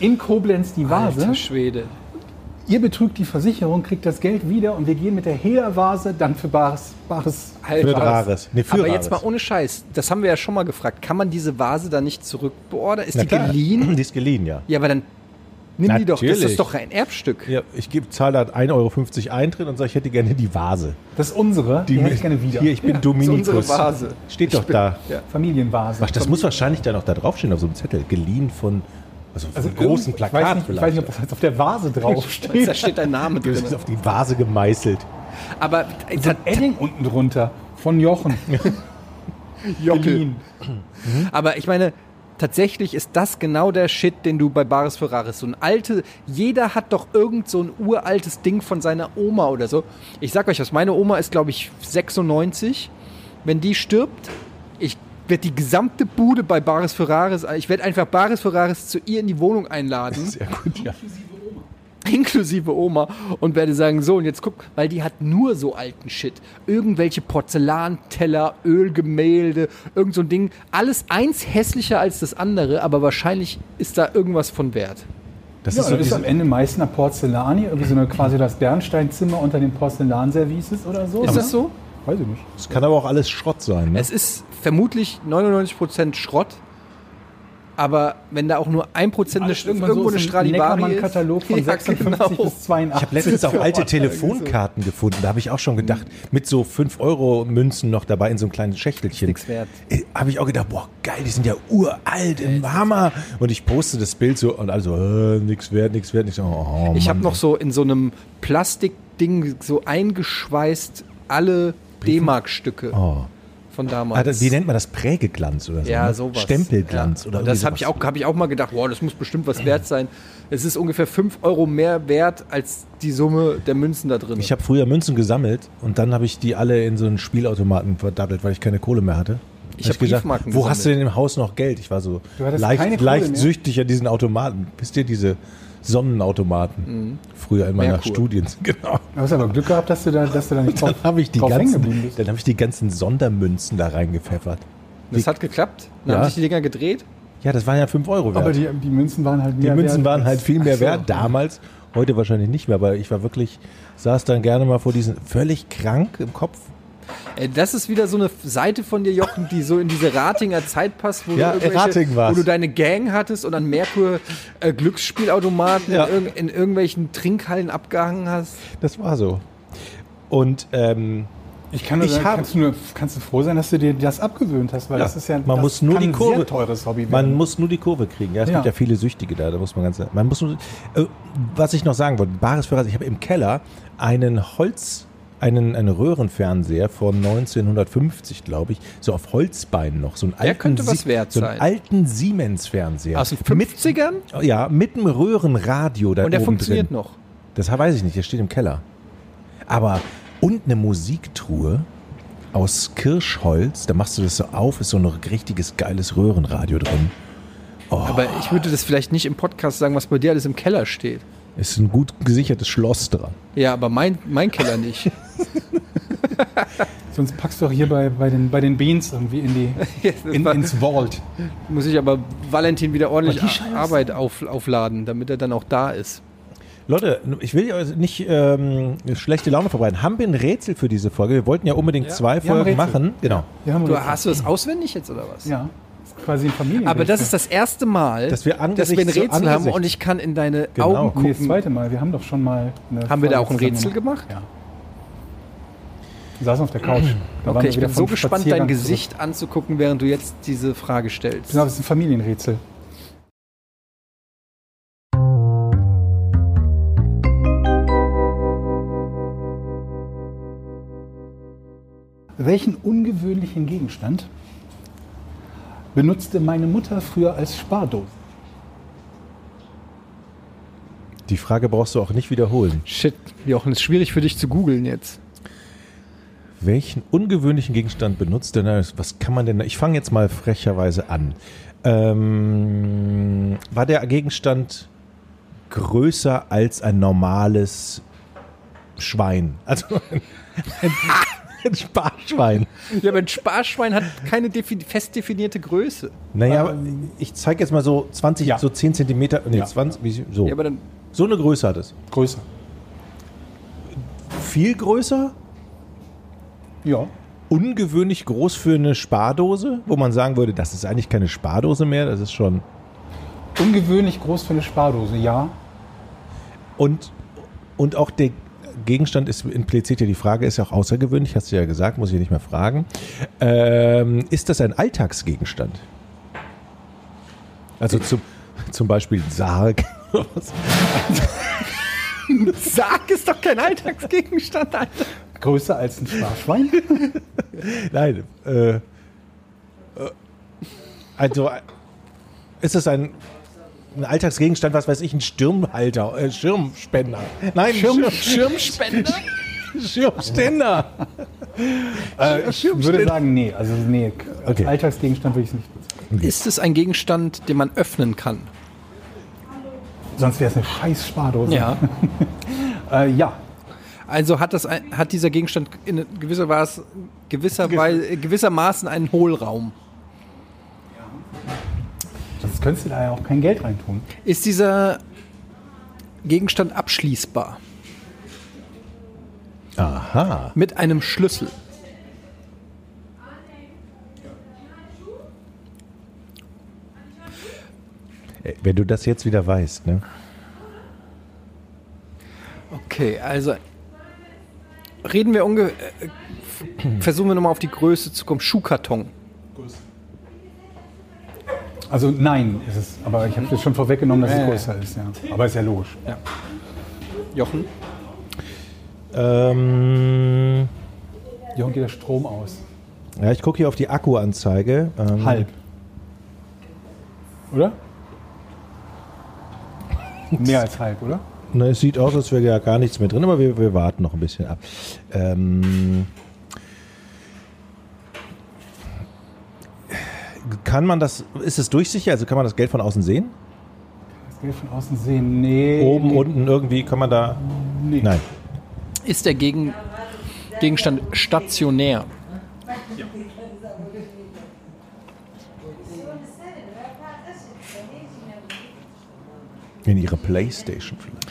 in Koblenz die Vase. Alter Schwede. Ihr betrügt die Versicherung, kriegt das Geld wieder und wir gehen mit der Hehler-Vase dann für Bares. Bares Alter. Für Rares. Nee, für Aber Rares. jetzt mal ohne Scheiß, das haben wir ja schon mal gefragt. Kann man diese Vase dann nicht zurückbeordern? Ist Na die klar. geliehen? Die ist geliehen, ja. Ja, aber dann nimm die doch. Das Natürlich. ist doch ein Erbstück. Ja, ich gebe zahle da 1,50 Euro Eintritt und sage, ich hätte gerne die Vase. Das ist unsere, die, hätte ich gerne wieder. Hier, ich bin Ja, Dominikus. ist unsere Vase. Steht doch da. Ja. Familienvase. Ach, das muss wahrscheinlich dann noch da draufstehen auf so einem Zettel. Geliehen von Also, auf Also einem großen Plakat ich weiß nicht, Ich weiß nicht, ob das jetzt auf der Vase Da draufsteht. steht dein Name Das drin. ist auf die Vase gemeißelt. Aber äh, so ein Edding unten drunter von Jochen. Geliehen. Aber ich meine, tatsächlich ist das genau der Shit, den du bei Baris Ferraris, so ein alte, jeder hat doch irgend so ein uraltes Ding von seiner Oma oder so. Ich sag euch was, meine Oma ist glaube ich 96. Wenn die stirbt, ich werde die gesamte Bude bei Baris Ferraris, ich werde einfach Baris Ferraris zu ihr in die Wohnung einladen. Sehr gut, ja. inklusive Oma und werde sagen, so und jetzt guck, weil die hat nur so alten Shit. Irgendwelche Porzellanteller, Ölgemälde, irgend so ein Ding. Alles eins hässlicher als das andere, aber wahrscheinlich ist da irgendwas von Wert. Das Ja, ist das so ist diese, am Ende Meißner Porzellan hier, irgendwie so eine quasi das Bernsteinzimmer unter den Porzellanservices oder so. Ist das so? Weiß ich nicht. das kann aber auch alles Schrott sein. Ne? Es ist vermutlich 99% Schrott. Aber wenn da auch nur 1% eine, irgendwo eine Stradivari ist. Katalog von Ja, 56 genau. bis 82. Ich habe letztens auch alte. Telefonkarten gefunden. Da habe ich auch schon gedacht, mit so 5-Euro-Münzen noch dabei in so einem kleinen Schächtelchen. Nix wert. Habe ich auch gedacht, boah, geil, die sind ja uralt, im Hammer. Und ich poste das Bild so und also, äh, nix wert, nix wert. nix. Oh, Ich habe noch so in so einem Plastikding so eingeschweißt alle D-Mark-Stücke Oh. von damals. Ah, das, wie nennt man das? Prägeglanz oder so? ja, ne? sowas. Stempelglanz ja. oder Das habe ich, auch- hab ich auch mal gedacht, wow, das muss bestimmt was wert sein. Es ist ungefähr 5 Euro mehr wert als die Summe der Münzen da drin. Ich habe früher Münzen gesammelt und dann habe ich die alle in so einen Spielautomaten verdattelt, weil ich keine Kohle mehr hatte. Ich Hab hab gesagt, wo hast du denn im Haus noch Geld? Ich war so leicht, leicht süchtig an diesen Automaten. Wisst ihr, diese Sonnenautomaten? Früher in meiner Merkur. Studien. Genau. Du hast aber Glück gehabt, dass du da, dass du da nicht drauf, Dann habe ich, die ganzen- dann hab ich die ganzen Sondermünzen da reingepfeffert. das hat geklappt. Dann Ja. haben sich die Dinger gedreht. Ja, das waren ja 5 Euro wert. Aber die, die Münzen waren halt Die mehr Münzen wert waren halt viel mehr so. wert damals. Heute wahrscheinlich nicht mehr, aber ich war wirklich, saß dann gerne mal vor diesen völlig krank im Kopf. Ey, das ist wieder so eine Seite von dir, Jochen, die so in diese Ratinger Zeit passt, wo, Ja, du, wo du deine Gang hattest und an Merkur äh, Glücksspielautomaten Ja. in, in irgendwelchen Trinkhallen abgehangen hast. Das war so. Und ähm, Ich kann nur Ich sagen, kannst, du nur, kannst du froh sein, dass du dir das abgewöhnt hast, weil Ja, das ist ja man das muss nur die ein Kurve- sehr teures Hobby Man werden. muss nur die Kurve kriegen. Ja, es Ja. gibt ja viele Süchtige da, da muss man ganz. Man muss nur, äh, was ich noch sagen wollte, Bares Ferraz, ich habe im Keller einen Holz, einen, einen Röhrenfernseher von 1950, glaube ich, so auf Holzbeinen noch. So einen Der alten so einen alten Siemens-Fernseher. Aus den 50ern? Mit, ja, mit einem Röhrenradio da Und der funktioniert drin. noch. Das weiß ich nicht, der steht im Keller. Aber, und eine Musiktruhe aus Kirschholz, da machst du das so auf, ist so ein richtiges geiles Röhrenradio drin. Aber ich würde das vielleicht nicht im Podcast sagen, was bei dir alles im Keller steht. Ist ein gut gesichertes Schloss dran. Ja, aber mein, mein Keller nicht. Sonst packst du auch hier bei, bei, den, bei den Beans irgendwie in die, in, ins Vault. Muss ich aber Valentin wieder ordentlich. Arbeit auf, aufladen, damit er dann auch da ist. Leute, ich will ja nicht ähm, schlechte Laune verbreiten. Haben wir ein Rätsel für diese Folge? Wir wollten ja unbedingt zwei wir haben Folgen machen. Genau. Du, hast du das auswendig jetzt oder was? Ja, quasi ein Familien. Aber das ist das erste Mal, Dass wir dass wir ein Angesicht Rätsel haben und ich kann in deine Genau. Augen Nee, das gucken. zweite Mal. Wir haben doch schon mal. eine Haben wir da auch ein Rätsel gemacht? Ja. Wir saßen auf der Couch. Da waren Okay, wir ich wieder bin so gespannt, dein Gesicht anzugucken, während du jetzt diese Frage stellst. Genau, das ist ein Familienrätsel. Welchen ungewöhnlichen Gegenstand benutzte meine Mutter früher als Spardose? Die Frage brauchst du auch nicht wiederholen. Shit, Jochen, ist schwierig für dich zu googeln jetzt. Welchen ungewöhnlichen Gegenstand benutzt denn? Was kann man denn? Ich fange jetzt mal frecherweise an. Ähm, war der Gegenstand größer als ein normales Schwein? Also ein, ein, ein Sparschwein. Ja, aber ein Sparschwein hat keine defi fest definierte Größe. Naja, ich zeige jetzt mal so 20, Ja. so 10 Zentimeter, nee, Ja. 20, wie, so. Ja, aber dann, so eine Größe hat es. Größer. Viel größer? Ja. Ungewöhnlich groß für eine Spardose, wo man sagen würde, das ist eigentlich keine Spardose mehr, das ist schon. Ungewöhnlich groß für eine Spardose, ja. Und, und auch der Gegenstand ist impliziert ja die Frage, ist ja auch außergewöhnlich, hast du ja gesagt, muss ich nicht mehr fragen. Ähm, ist das ein Alltagsgegenstand? Also zum. Zum Beispiel ein Sarg. Sarg ist doch kein Alltagsgegenstand, Alter. Größer als ein Sparschwein? Nein. Äh, äh, also ist es ein, ein Alltagsgegenstand, was weiß ich, ein Stirnhalter, äh, Schirmspender. Nein, Schirm, Schirmspender? Schirmständer. äh, ich würde sagen, nee. Also nee, als Okay. Alltagsgegenstand würde ich es nicht bezeichnen. Ist es ein Gegenstand, den man öffnen kann? Sonst wäre es eine scheiß Spardose. Ja. Äh, ja. Also hat, das ein, hat dieser Gegenstand in gewisser Weise, gewisser Weise, gewissermaßen einen Hohlraum. Könntest du da ja auch kein Geld reintun. Ist dieser Gegenstand abschließbar Aha. mit einem Schlüssel? Ey, Wenn du das jetzt wieder weißt, ne? Okay, also reden wir ungefähr. Äh, versuchen wir nochmal auf die Größe zu kommen. Schuhkarton. Also nein, ist es. Aber ich habe jetzt schon vorweggenommen, dass Ja, es ja. größer ist. Ja. Aber ist ja logisch. Jochen? Ähm, Jochen geht der Strom aus. ja, ich gucke hier auf die Akkuanzeige. Ähm, Halb. Oder? Mehr als halb, oder? Na, es sieht aus, als wäre ja gar nichts mehr drin, aber wir, wir warten noch ein bisschen ab. Ähm, kann man das, ist es durchsichtig? Also kann man das Geld von außen sehen? Das Geld von außen sehen. Nee. Oben, nee, unten, irgendwie kann man da. Nee. Nein. Ist der Gegen Gegenstand stationär? In ihre Playstation vielleicht.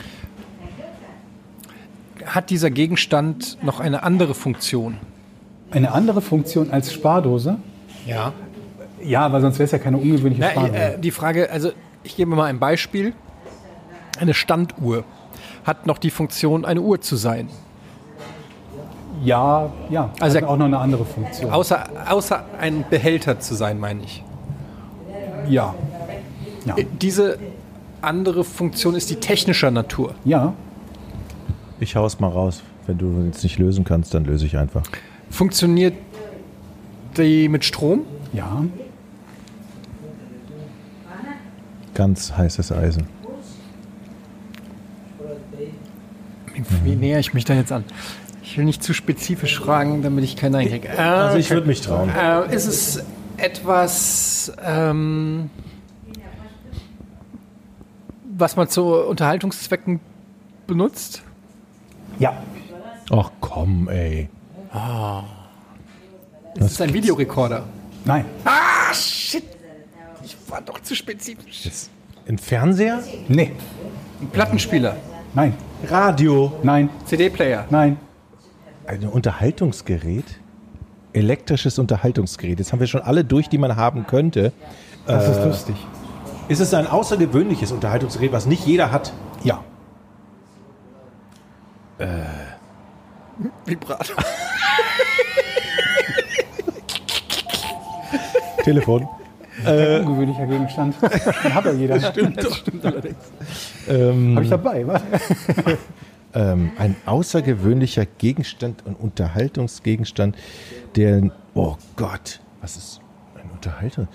Hat dieser Gegenstand noch eine andere Funktion? Eine andere Funktion als Spardose? Ja. Ja, aber sonst wäre es ja keine ungewöhnliche Na, Spardose. äh, die Frage, also ich gebe mal ein Beispiel. Eine Standuhr hat noch die Funktion, eine Uhr zu sein. ja, ja. Also hat auch noch eine andere Funktion. Außer, außer ein Behälter zu sein, meine ich. ja. Ja. Äh, Diese andere Funktion ist die technischer Natur. ja. Ich hau's mal raus. Wenn du jetzt nicht lösen kannst, dann löse ich einfach. Funktioniert die mit Strom? Ja. Ganz heißes Eisen. Wie näher ich mich da jetzt an? Ich will nicht zu spezifisch fragen, damit ich keinen einkriege. Äh, Also ich würde mich trauen. äh, ist es etwas, ähm, was man zu Unterhaltungszwecken benutzt? Ja. Ach komm, ey. Es ist ein Videorekorder. Nein. Ah, war doch zu spezifisch. Ein Fernseher? Nee. Ein Plattenspieler, Nein. Radio. Nein. CD-Player. Nein. Ein Unterhaltungsgerät? Elektrisches Unterhaltungsgerät. Jetzt haben wir schon alle durch, die man haben könnte. Das ist lustig. Ist es ein außergewöhnliches Unterhaltungsgerät, was nicht jeder hat? Ja. Vibrator. Telefon. Ein ungewöhnlicher Gegenstand. Den hat ja jeder. Stimmt, Das stimmt allerdings. Ähm, Habe ich dabei, was? ähm, ein außergewöhnlicher Gegenstand und Unterhaltungsgegenstand, der. Oh Gott, was ist ein Unterhaltung?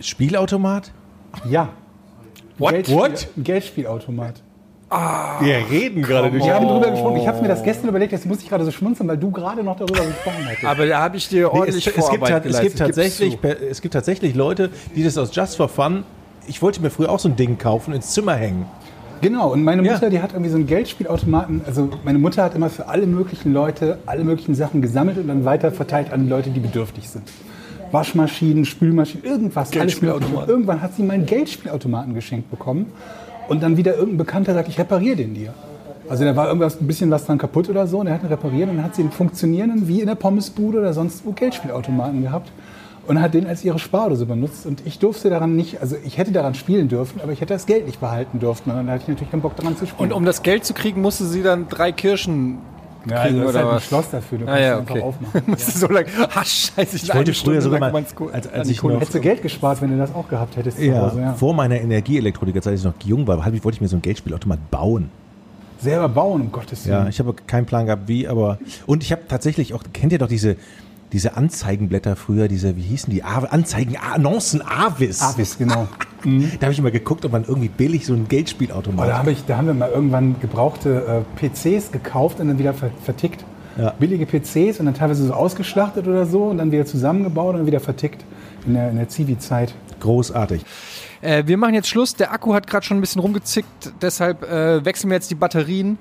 Spielautomat? Ja. What? Geldspiel, What? Ein Geldspielautomat. Wir reden gerade durch. Wir haben drüber gesprochen. Ich habe mir das gestern überlegt, jetzt muss ich gerade so schmunzeln, weil du gerade noch darüber gesprochen hattest. Aber da habe ich dir Nee, ordentlich es, es, gibt, es, gibt geleistet, tatsächlich, es gibt tatsächlich Leute, die das aus Just for Fun. Ich wollte mir früher auch so ein Ding kaufen, ins Zimmer hängen. Genau, und meine Ja. Mutter, die hat irgendwie so einen Geldspielautomaten. Also meine Mutter hat immer für alle möglichen Leute alle möglichen Sachen gesammelt und dann weiter verteilt an Leute, die bedürftig sind. Waschmaschinen, Spülmaschinen, irgendwas. Geldspielautomaten. Irgendwann hat sie meinen Geldspielautomaten geschenkt bekommen. Und dann wieder irgendein Bekannter sagt, ich repariere den dir. Also da war irgendwas, ein bisschen was dran kaputt oder so und er hat ihn repariert und dann hat sie einen funktionierenden, wie in der Pommesbude oder sonst wo, Geldspielautomaten gehabt und hat den als ihre Spardose benutzt. Und ich durfte daran nicht, also ich hätte daran spielen dürfen, aber ich hätte das Geld nicht behalten dürfen. Und dann hatte ich natürlich keinen Bock daran zu spielen. Und um das Geld zu kriegen, musste sie dann drei Kirschen Ja, also oder halt ein was? Schloss dafür. Du Ah, kannst ja, es einfach okay. aufmachen. Du so lange. Ach, scheiße, ich, Ich wollte früher sogar mal, als, als ich noch, Hättest du Geld gespart, wenn du das auch gehabt hättest ja, Hause. Ja. vor meiner Energieelektroniker-Zeit, als ich noch jung war, wollte ich mir so ein Geldspielautomat bauen. Selber bauen, um Gottes Willen. Ja, ich habe keinen Plan gehabt, wie, aber. Und ich habe tatsächlich auch, kennt ihr doch diese, diese Anzeigenblätter früher, diese, wie hießen die? Anzeigen, Annoncen Avis. Avis, genau. Da habe ich immer geguckt, ob man irgendwie billig so ein Oh, Geldspielautomat. da, hab ich, da haben wir mal irgendwann gebrauchte äh, PCs gekauft und dann wieder ver vertickt. Ja. Billige PCs und dann teilweise so ausgeschlachtet oder so und dann wieder zusammengebaut und dann wieder vertickt in der, in der Zivi-Zeit. Großartig. Äh, wir machen jetzt Schluss. Der Akku hat gerade schon ein bisschen rumgezickt. Deshalb äh, wechseln wir jetzt die Batterien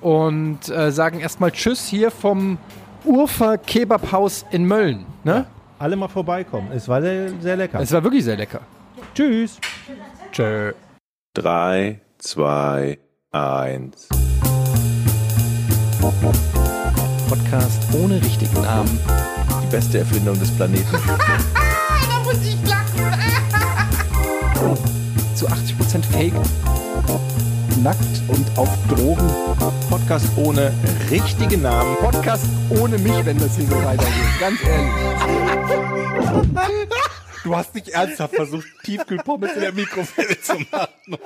und äh, sagen erstmal Tschüss hier vom Urfer Kebabhaus in Mölln. Ne? Alle mal vorbeikommen. Es war sehr, sehr lecker. Es war wirklich sehr lecker. Tschüss. Tschö. 3, 2, 1. Podcast ohne richtigen Namen. Die beste Erfindung des Planeten. Da muss ich lachen. Zu 80% Fake. Nackt und auf Drogen. Podcast ohne richtigen Namen. Podcast ohne mich, wenn das hier so weitergeht. Ganz ehrlich. Du hast nicht ernsthaft versucht, Tiefkühlpommes in der Mikrowelle zu machen.